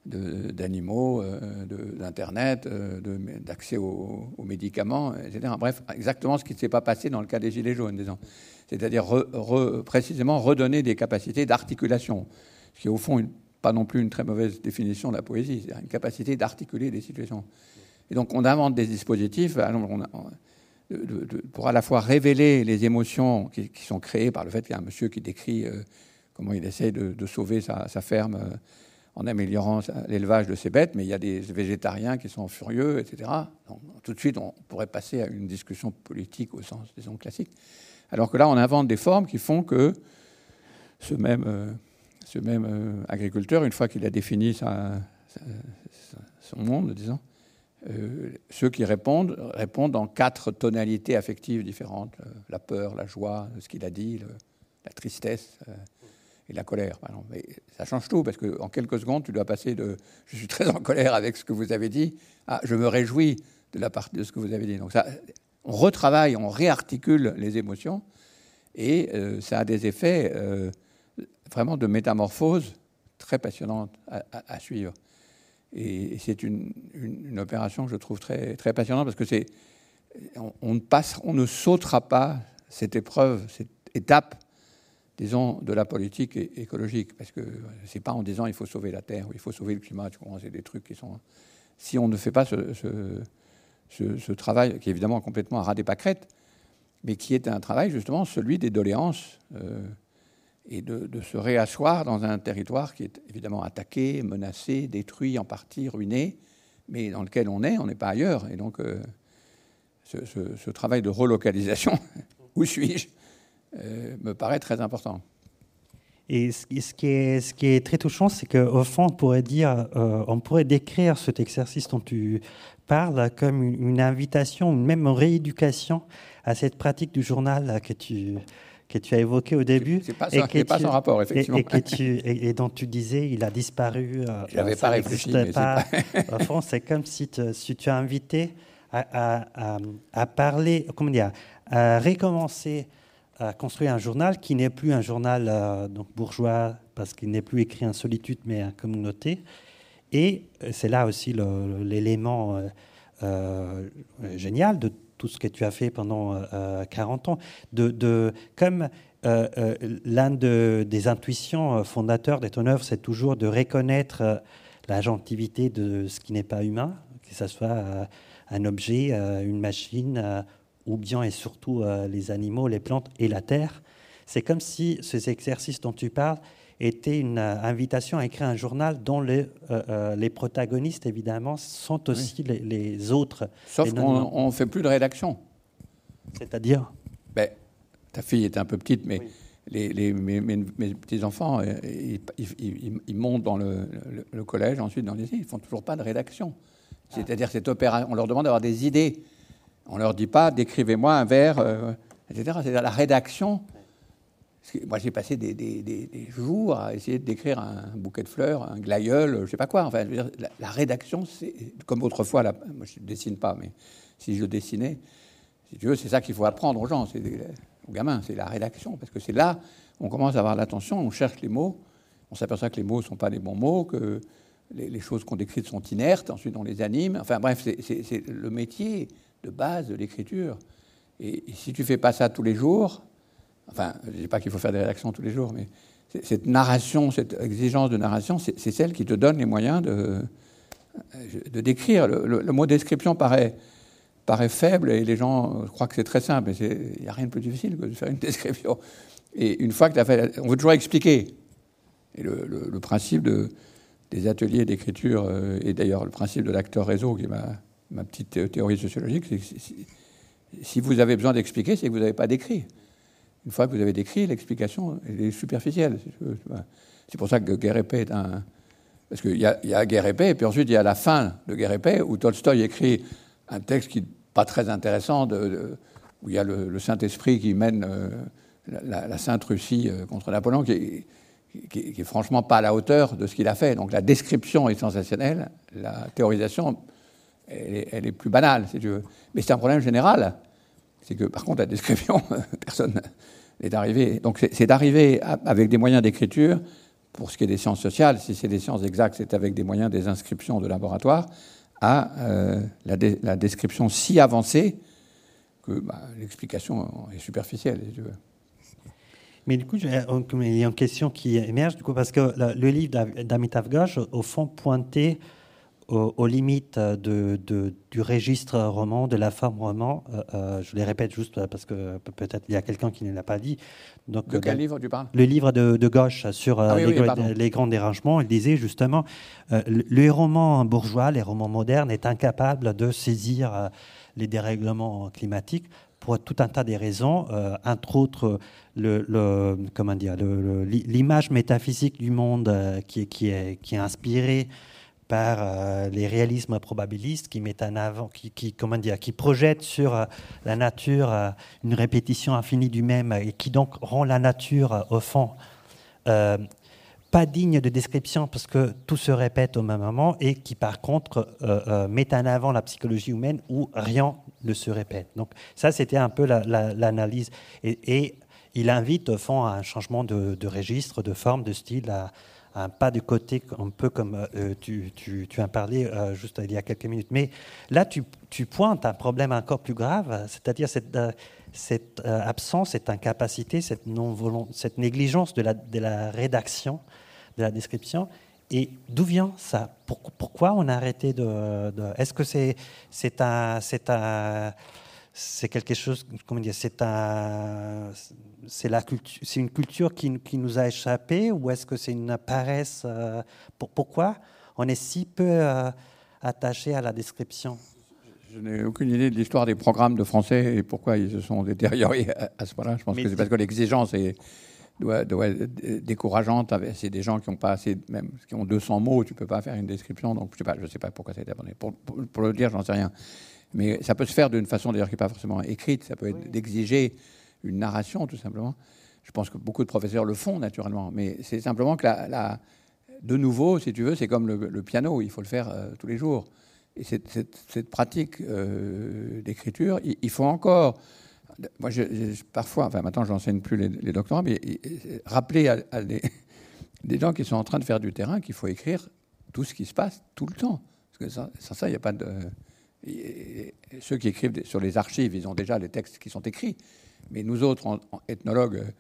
d'animaux, euh, d'Internet, euh, d'accès aux, médicaments, etc. Bref, exactement ce qui ne s'est pas passé dans le cas des Gilets jaunes. C'est-à-dire précisément redonner des capacités d'articulation, ce qui est au fond pas non plus une très mauvaise définition de la poésie, c'est une capacité d'articuler des situations. Et donc on invente des dispositifs pour à la fois révéler les émotions qui, sont créées par le fait qu'il y a un monsieur qui décrit euh, comment il essaie de, sauver sa, ferme en améliorant l'élevage de ces bêtes, mais il y a des végétariens qui sont furieux, etc. Tout de suite, on pourrait passer à une discussion politique au sens, disons, classique. Alors que là, on invente des formes qui font que ce même, euh, ce même euh, agriculteur, une fois qu'il a défini son monde, disons, euh, ceux qui répondent répondent en quatre tonalités affectives différentes la peur, la joie, ce qu'il a dit, la tristesse et la colère. Mais ça change tout, parce qu'en quelques secondes, tu dois passer de je suis très en colère avec ce que vous avez dit à je me réjouis de la partie de ce que vous avez dit. Donc ça, on retravaille, on réarticule les émotions, et euh, ça a des effets euh, vraiment de métamorphose très passionnante à, suivre. Et, c'est une, opération que je trouve très, passionnante, parce que on, ne sautera pas cette épreuve, cette étape disons, de la politique écologique. Parce que c'est pas en disant il faut sauver la Terre ou il faut sauver le climat, tu comprends, c'est des trucs qui sont. Si on ne fait pas ce, ce, travail, qui est évidemment complètement à ras des pâquerettes, mais qui est un travail justement celui des doléances euh, et de, se réasseoir dans un territoire qui est évidemment attaqué, menacé, détruit, en partie ruiné, mais dans lequel on est, on n'est pas ailleurs. Et donc, euh, ce, travail de relocalisation, où suis-je, euh, me paraît très important. Et ce qui est, très touchant, c'est qu'au fond, on pourrait dire, on pourrait décrire cet exercice dont tu parle comme une, invitation, même une rééducation à cette pratique du journal que tu, que tu as évoqué au début. C'est pas, et pas sans rapport, effectivement. Et, que tu, et, dont tu disais, il a disparu. Euh, Je n'avais pas réfléchi. Mais pas. Au fond, c'est comme si, si, tu as invité à, à, à, parler, comment dire, à recommencer à construire un journal qui n'est plus un journal euh, donc bourgeois, parce qu'il n'est plus écrit en solitude, mais en communauté, et euh, c'est là aussi l'élément euh, euh, génial de tout ce que tu as fait pendant 40 ans, de, comme l'un des intuitions fondateurs de ton œuvre, c'est toujours de reconnaître la gentilité de ce qui n'est pas humain, que ce soit un objet, une machine, ou bien et surtout les animaux, les plantes et la terre. C'est comme si ces exercices dont tu parles était une euh, invitation à écrire un journal dont les, euh, euh, les protagonistes, évidemment, sont aussi les, autres. Sauf qu'on ne fait plus de rédaction. C'est-à-dire ben, Ta fille est un peu petite, mais les, les, mes, petits-enfants, ils, ils, montent dans le, collège, ensuite dans les ils ne font toujours pas de rédaction. C'est-à-dire cette opération, on leur demande d'avoir des idées. On ne leur dit pas, décrivez-moi un vers, etc. C'est la rédaction moi, j'ai passé des, jours à essayer décrire un bouquet de fleurs, un glaïeul, je ne sais pas quoi. Enfin, la, rédaction, c'est comme autrefois. moi, je ne dessine pas, mais si je dessinais, si tu veux, c'est ça qu'il faut apprendre aux gens, aux gamins, c'est la rédaction, parce que c'est là on commence à avoir l'attention, on cherche les mots, on s'aperçoit que les mots ne sont pas les bons mots, que les, choses qu'on décrit sont inertes, ensuite on les anime. Enfin bref, c'est le métier de base de l'écriture. Et, et si tu fais pas ça tous les jours, Enfin, je ne dis pas qu'il faut faire des rédactions tous les jours, mais cette narration, cette exigence de narration, c'est celle qui te donne les moyens de, de décrire. Le, mot description paraît, faible et les gens croient que c'est très simple, mais il n'y a rien de plus difficile que de faire une description. Et une fois que tu as fait. On veut toujours expliquer. Et le, principe de, des ateliers d'écriture, euh, et d'ailleurs le principe de l'acteur réseau, qui est ma, ma petite théorie sociologique, c'est que si, si vous avez besoin d'expliquer, c'est que vous n'avez pas d'écrit. Une fois que vous avez décrit, l'explication est superficielle. C'est pour ça que Guerre Paix est un. Parce qu'il y, a Guerre et Paix, et puis ensuite il y a la fin de Guerre Paix, où Tolstoï écrit un texte qui n'est pas très intéressant, où il y a le, Saint-Esprit qui mène euh, la, Sainte Russie euh, contre Napoléon, qui, qui, est franchement pas à la hauteur de ce qu'il a fait. Donc la description est sensationnelle, la théorisation, elle est, plus banale, si tu veux. Mais c'est un problème général. C'est que par contre, la description, personne est arrivé. Donc c'est d'arriver avec des moyens d'écriture, pour ce qui est des sciences sociales, si c'est des sciences exactes, c'est avec des moyens des inscriptions de laboratoire, à euh, la, description si avancée que bah, l'explication est superficielle, si tu veux. Mais du coup, il y a une question qui émerge, du coup, parce que le livre d'Amitav Ghosh, au fond, pointait aux, limites de, du registre roman, de la forme roman. Euh, euh, je les répète juste parce que peut-être il y a quelqu'un qui ne l'a pas dit. Donc, de quel livre tu parles? Le livre de, gauche sur euh, ah les, grands dérangements. Il disait justement le roman bourgeois, les romans modernes, est incapable de saisir les dérèglements climatiques pour tout un tas de raisons, entre autres le, le comment dire l'image métaphysique du monde qui, qui, est, qui est inspirée par euh, les réalismes probabilistes qui mettent en avant, qui, comment dire, qui projettent sur euh, la nature euh, une répétition infinie du même et qui donc rend la nature au fond pas digne de description parce que tout se répète au même moment et qui par contre met en avant la psychologie humaine où rien ne se répète. Donc ça c'était un peu l'analyse et, il invite au fond à un changement de, registre, de forme, de style, à, un pas de côté, un peu comme euh, tu, tu, tu, as parlé euh, juste il y a quelques minutes. Mais là, tu, tu pointes un problème encore plus grave, c'est-à-dire cette, euh, absence, cette incapacité, cette, non cette négligence de la, de la rédaction, de la description. Et d'où vient ça? Pourquoi on a arrêté de... Est-ce que c'est c'est un... C'est quelque chose, comment dire, c'est un, c'est la culture, c'est une culture qui, qui, nous a échappé ou est-ce que c'est une paresse euh, Pourquoi on est si peu euh, attaché à la description? Je n'ai aucune idée de l'histoire des programmes de français et pourquoi ils se sont détériorés à, ce point-là. Je pense que c'est parce que l'exigence est doit, être décourageante. C'est des gens qui ont pas assez, même qui ont 200 mots, tu peux pas faire une description. Donc je sais pas, je sais pas pourquoi ça a été abandonné. Pour, pour le dire, j'en sais rien. Mais ça peut se faire d'une façon d'ailleurs qui n'est pas forcément écrite. Ça peut être d'exiger une narration, tout simplement. Je pense que beaucoup de professeurs le font naturellement. Mais c'est simplement que, la, de nouveau, si tu veux, c'est comme le, piano. Il faut le faire euh, tous les jours. Et cette, cette, pratique euh, d'écriture, il, faut encore. Moi, je, parfois, enfin maintenant, je n'enseigne plus les, les, doctorants, mais rappeler à, des, des, gens qui sont en train de faire du terrain qu'il faut écrire tout ce qui se passe tout le temps. Parce que sans ça, il n'y a pas de ceux qui écrivent sur les archives, ils ont déjà les textes qui sont écrits. Mais nous autres, en, ethnologues, euh,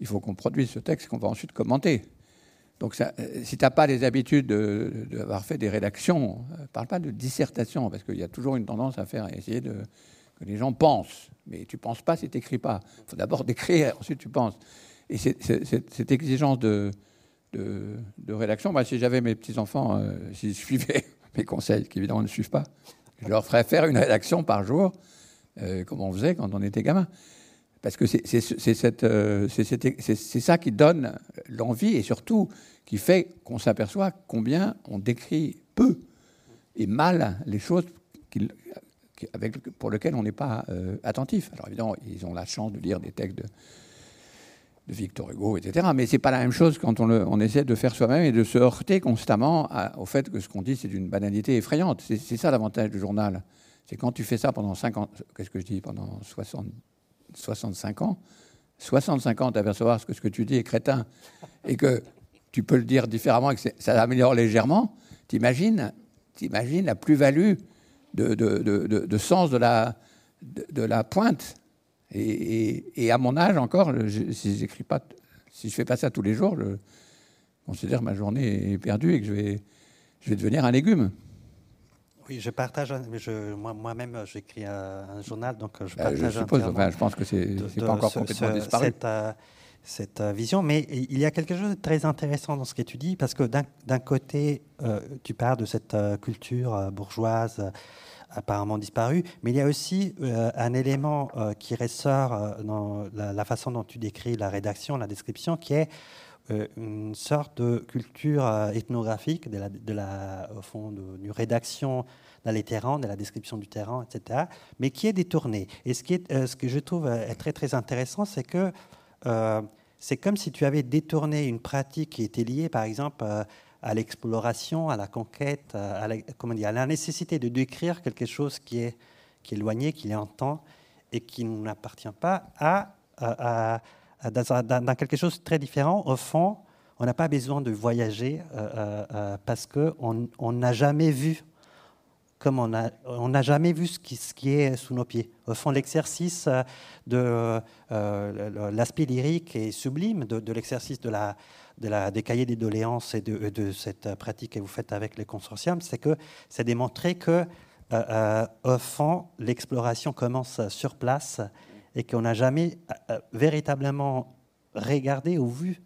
il faut qu'on produise ce texte qu'on va ensuite commenter. Donc, euh, si tu n'as pas les habitudes d'avoir fait des rédactions, ne euh, parle pas de dissertation, parce qu'il y a toujours une tendance à faire, essayer de, que les gens pensent. Mais tu ne penses pas si tu n'écris pas. Il faut d'abord décrire, ensuite tu penses. Et cette exigence de, de, rédaction, moi, si j'avais mes petits-enfants, s'ils suivaient mes conseils, qui évidemment ne suivent pas, je leur ferais faire une rédaction par jour, euh, comme on faisait quand on était gamin. Parce que c'est euh, ça qui donne l'envie et surtout qui fait qu'on s'aperçoit combien on décrit peu et mal les choses avec, pour lesquelles on n'est pas euh, attentif. Alors évidemment, ils ont la chance de lire des textes de, de Victor Hugo, etc. Mais c'est pas la même chose quand on, essaie de faire soi-même et de se heurter constamment au fait que ce qu'on dit, c'est d'une banalité effrayante. C'est ça l'avantage du journal. C'est quand tu fais ça pendant 50, qu'est-ce que je dis, pendant 60, 65 ans, 65 ans d'apercevoir ce que ce que tu dis est crétin et que tu peux le dire différemment et que ça améliore légèrement, t'imagines, t'imagines la plus-value de, sens de, la pointe et, à mon âge encore, si j'écris pas, si je fais pas ça tous les jours, je considère que ma journée est perdue et que je vais, je vais devenir un légume. Oui, je partage. Moi-même, j'écris un, journal, donc je bah, partage. je suppose. Enfin, je pense que c'est pas encore complètement disparu. Cette, euh, cette, euh, vision, mais il y a quelque chose de très intéressant dans ce que tu dis, parce que d'un côté, euh, tu parles de cette culture bourgeoise apparemment disparu. Mais il y a aussi euh, un élément euh, qui ressort euh, dans la, façon dont tu décris la rédaction, la description, qui est une sorte de culture ethnographique de la, au fond, de rédaction dans les terrains, de la description du terrain, etc., mais qui est détournée. Et ce, qui est, ce que je trouve très, très intéressant, c'est que c'est comme si tu avais détourné une pratique qui était liée, par exemple, à l'exploration, à la conquête, à la, comment dire, à la nécessité de décrire quelque chose qui est, qui est éloigné, qui est en temps et qui n'appartient pas à, à, dans, quelque chose de très différent. Au fond, on n'a pas besoin de voyager euh, euh, euh, parce qu'on n'a jamais vu comme on n'a on jamais vu ce qui, est sous nos pieds. Au fond, l'exercice de l'aspect lyrique et sublime de, l'exercice de la, de la, des cahiers des doléances et de, cette pratique que vous faites avec les consortiums, c'est que c'est démontré que, euh, euh, au fond, l'exploration commence sur place et qu'on n'a jamais euh, véritablement regardé ou vu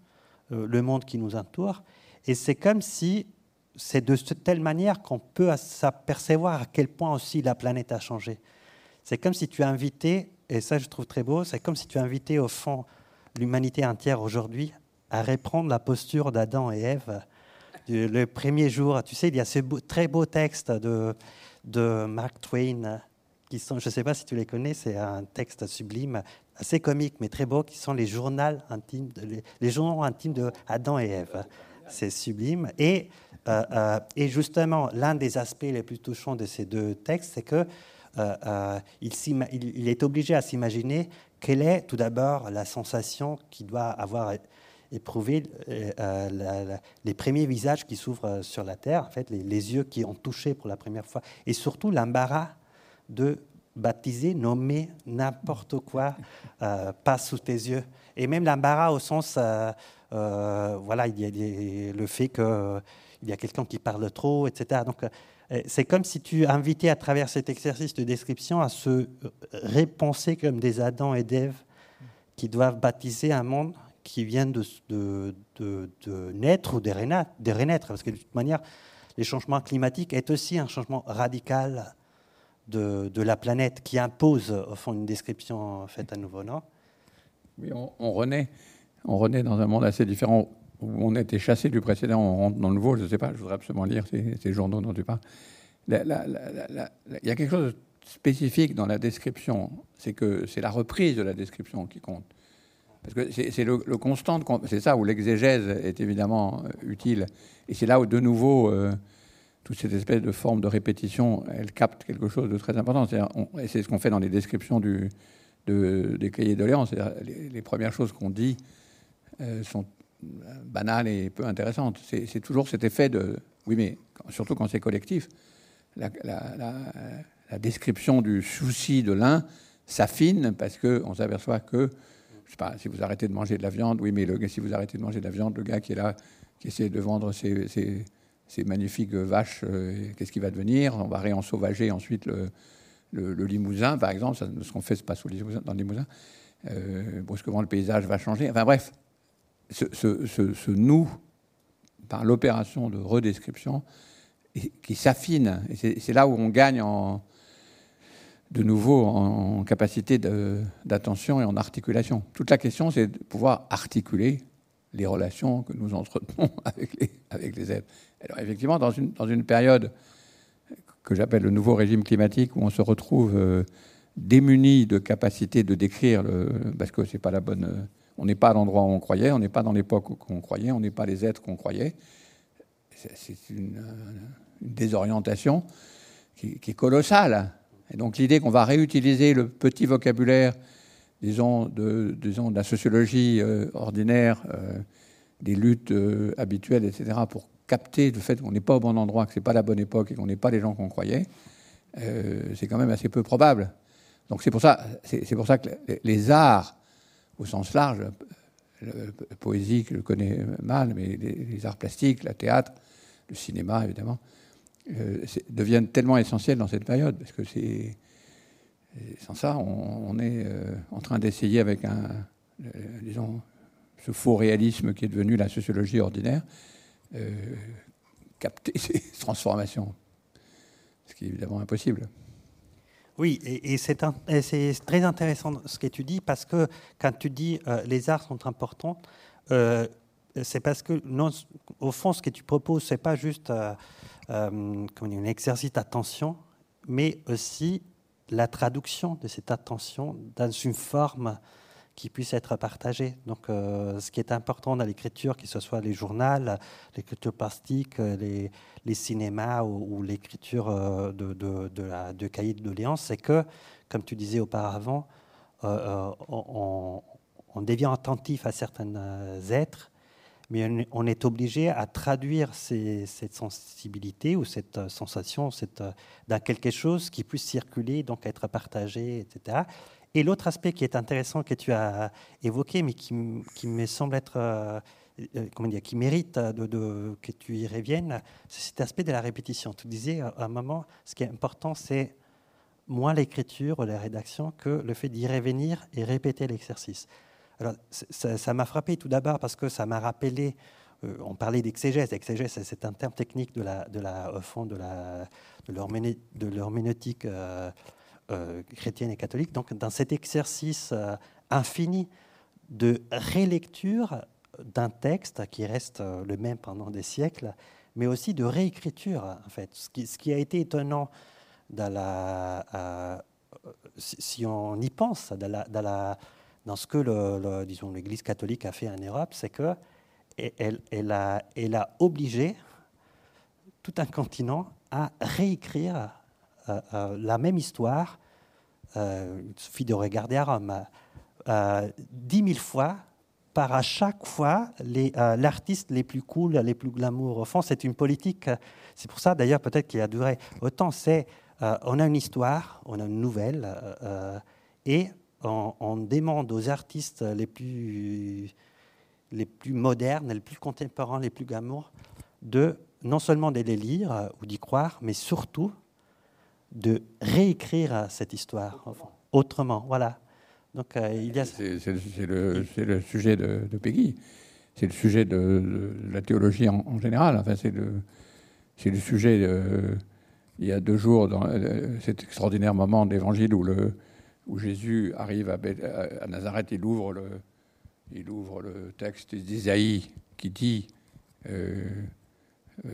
le monde qui nous entoure. Et c'est comme si c'est de telle manière qu'on peut s'apercevoir à quel point aussi la planète a changé. C'est comme si tu invitais, et ça je trouve très beau, c'est comme si tu invitais au fond l'humanité entière aujourd'hui à reprendre la posture d'Adam et Ève. Le premier jour, tu sais, il y a ce très beau texte de, de Mark Twain, qui sont, je ne sais pas si tu les connais, c'est un texte sublime, assez comique, mais très beau, qui sont les journaux intimes, les, journaux intimes de et Ève. C'est sublime. Et, et justement, l'un des aspects les plus touchants de ces deux textes, c'est que il, il, est obligé à s'imaginer quelle est tout d'abord la sensation qu'il doit avoir éprouvé les premiers visages qui s'ouvrent sur la terre, en fait, les, yeux qui ont touché pour la première fois, et surtout l'embarras de baptiser, nommer n'importe quoi, euh, passe sous tes yeux. Et même l'embarras au sens, euh, euh, voilà, il y a le fait qu'il y a quelqu'un qui parle trop, etc. Donc, c'est comme si tu invitais à travers cet exercice de description à se repenser comme des Adam et d'Ève qui doivent baptiser un monde qui vient de, naître ou de renaître, de renaître, parce que de toute manière, les changements climatiques est aussi un changement radical de, la planète qui impose au fond une description faite à nouveau, non? Oui, on, renaît. On renaît dans un monde assez différent où on a été chassé du précédent, on rentre dans le nouveau. Je ne sais pas, je voudrais absolument lire ces, journaux dont tu parles. Il y a quelque chose de spécifique dans la description, c'est que c'est la reprise de la description qui compte. Parce que c'est le, constant, c'est ça où l'exégèse est évidemment euh, utile. Et c'est là où, de nouveau, euh, toute cette espèce de forme de répétition, elle capte quelque chose de très important. Et c'est ce qu'on fait dans les descriptions des cahiers de Les, les premières choses qu'on dit euh, sont banales et peu intéressantes. C'est toujours cet effet de. Oui, mais surtout quand c'est collectif, la, description du souci de l'un s'affine parce qu'on s'aperçoit que, je sais pas, si vous arrêtez de manger de la viande, oui, mais si vous arrêtez de manger de la viande, le gars qui est là, qui essaie de vendre ses, ses ces magnifiques vaches, euh, qu'est-ce qui va devenir? On va réensauvager ensuite le, le, Limousin, par exemple. ce qu'on fait se passe dans le Limousin. Euh, brusquement, le paysage va changer. Enfin bref, ce, ce, nous, par l'opération de redescription, qui s'affine. C'est là où on gagne de nouveau en capacité d'attention et en articulation. Toute la question, c'est de pouvoir articuler les relations que nous entretenons avec les, êtres. Effectivement, dans une, période que j'appelle le nouveau régime climatique, où on se retrouve euh, démuni de capacité de décrire, parce que c'est pas la bonne... Euh, on n'est pas à l'endroit où on croyait, on n'est pas dans l'époque où on croyait, on n'est pas les êtres qu'on croyait. C'est une, euh, une, désorientation qui, est colossale. Et donc l'idée qu'on va réutiliser le petit vocabulaire, disons, de, disons, la sociologie ordinaire, des luttes habituelles, etc., pour capter le fait qu'on n'est pas au bon endroit, que ce n'est pas la bonne époque et qu'on n'est pas les gens qu'on croyait, euh, c'est quand même assez peu probable. Donc c'est pour c'est pour ça que les arts, au sens large, la poésie, que je connais mal, mais les, arts plastiques, le théâtre, le cinéma, évidemment, euh, deviennent tellement essentiels dans cette période, parce que c'est sans ça, on, est euh, en train d'essayer avec un, disons, ce faux réalisme qui est devenu la sociologie ordinaire, euh, capter ces transformations, ce qui est évidemment impossible. Oui, et, c'est très intéressant ce que tu dis, parce que quand tu dis euh, les arts sont importants, euh, c'est parce que, non, au fond, ce que tu proposes, c'est pas juste un exercice d'attention, mais aussi la traduction de cette attention dans une forme qui puisse être partagé. Donc, euh, ce qui est important dans l'écriture, que ce soit les journaux, l'écriture plastique, les, les cinémas ou, l'écriture euh, de, de, de, doléances, c'est que, comme tu disais auparavant, euh, on, on, devient attentif à certains êtres, mais on est obligé à traduire cette sensibilité ou cette sensation cette, dans quelque chose qui puisse circuler, donc être partagé, etc. Et l'autre aspect qui est intéressant que tu as évoqué, mais qui, me semble être, euh, euh, comment dire, qui mérite de, que tu y reviennes, c'est cet aspect de la répétition. Tu disais à un moment, ce qui est important, c'est moins l'écriture ou la rédaction que le fait d'y revenir et répéter l'exercice. Alors, ça m'a frappé tout d'abord parce que ça m'a rappelé euh, on parlait d'exégèse. Exégèse, c'est un terme technique de la, de la, au fond de l'herméneutique chrétienne et catholique. Donc, dans cet exercice euh, infini de rélecture d'un texte qui reste euh, le même pendant des siècles, mais aussi de réécriture, en fait. Ce qui, a été étonnant si on y pense, dans, ce que disons l'Église catholique a fait en Europe, c'est que elle, elle, a, elle a obligé tout un continent à réécrire la même histoire, il suffit de regarder à Rome, dix mille fois par à chaque fois l'artiste les, plus cool, les plus glamour. Au fond, c'est une politique. C'est pour ça d'ailleurs peut-être qu'il a duré autant. C'est on a une histoire, on a une nouvelle, et on, demande aux artistes les plus, les plus modernes, les plus contemporains, les plus glamour, de non seulement de les lire ou d'y croire, mais surtout de réécrire cette histoire autrement. Voilà. Donc euh, il y a. C'est le, sujet de, Peggy. C'est le sujet de, la théologie en, général. Enfin, c'est le, sujet. Il y a deux jours, dans euh, cet extraordinaire moment d'évangile où le, où Jésus arrive à, Nazareth, il ouvre le, texte d'Isaïe qui dit euh,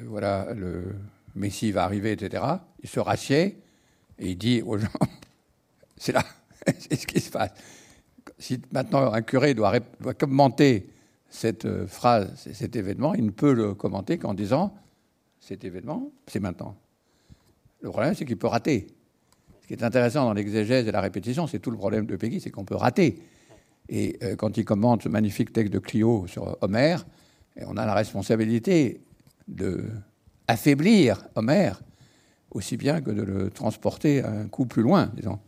voilà, le Messie va arriver, etc. Il se rassied et il dit aux gens c'est là, c'est ce qui se passe. Si maintenant un curé doit, commenter cette euh, phrase, cet événement, il ne peut le commenter qu'en disant cet événement, c'est maintenant. Le problème, c'est qu'il peut rater. Ce qui est intéressant dans l'exégèse et la répétition, c'est tout le problème de Peggy, c'est qu'on peut rater. Et euh, quand il commente ce magnifique texte de Clio sur Homère, on a la responsabilité de affaiblir Homère aussi bien que de le transporter un coup plus loin, disons.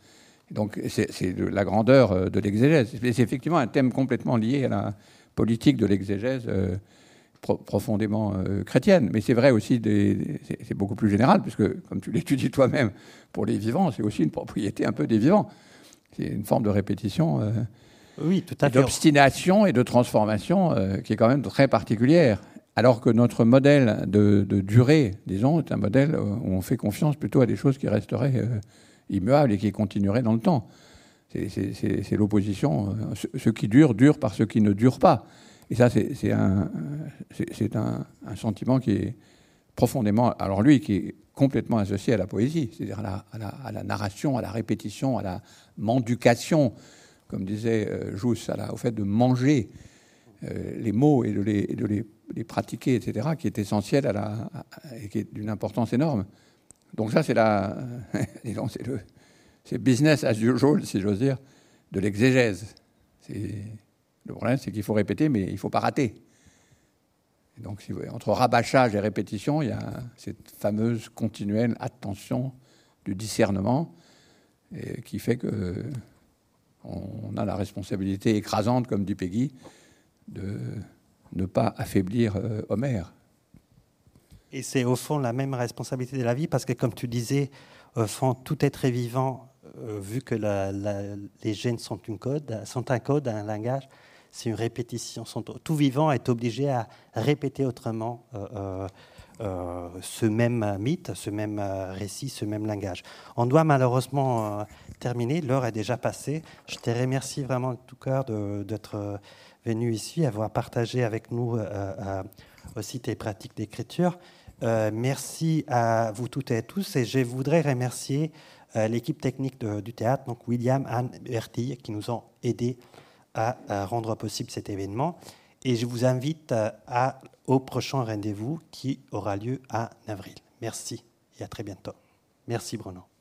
donc c'est la grandeur euh, de l'exégèse. C'est effectivement un thème complètement lié à la politique de l'exégèse euh, profondément euh, chrétienne. Mais c'est vrai aussi, c'est beaucoup plus général, puisque, comme tu l'étudies toi-même, pour les vivants, c'est aussi une propriété un peu des vivants. C'est une forme de répétition. Euh, oui, tout à fait. D'obstination et de transformation qui est quand même très particulière. Alors que notre modèle de, durée, disons, est un modèle où on fait confiance plutôt à des choses qui resteraient immuables et qui continueraient dans le temps. C'est l'opposition. Ce qui dure, dure par ce qui ne dure pas. Et ça, c'est un, un, sentiment qui est profondément, alors lui, qui est complètement associé à la poésie, c'est-à-dire à, la, narration, à la répétition, à la menducation, comme disait euh, Jousse, au fait de manger euh, les mots et de, les, de les, pratiquer, etc., qui est essentiel à la, et qui est d'une importance énorme. Donc ça, c'est la, c'est le, business as usual, si j'ose dire, de l'exégèse. Le problème, c'est qu'il faut répéter, mais il ne faut pas rater. donc, entre rabâchage et répétition, il y a cette fameuse continuelle attention du discernement qui fait que on a la responsabilité écrasante, comme dit Peggy, de ne pas affaiblir euh, Homère. Et c'est au fond la même responsabilité de la vie, parce que comme tu disais, au fond, tout être vivant, euh, vu que les gènes sont, une code, sont un code, un langage, c'est une répétition. Tout vivant est obligé à répéter autrement euh, ce même mythe, ce même récit, ce même langage. On doit malheureusement terminer, l'heure est déjà passée. Je te remercie vraiment de tout cœur d'être venu ici, avoir partagé avec nous aussi tes pratiques d'écriture. merci à vous toutes et tous et je voudrais remercier l'équipe technique du théâtre, donc William, Anne, Bertille, qui nous ont aidés à, rendre possible cet événement. Et je vous invite à, au prochain rendez-vous qui aura lieu en avril. Merci et à très bientôt. Merci Bruno.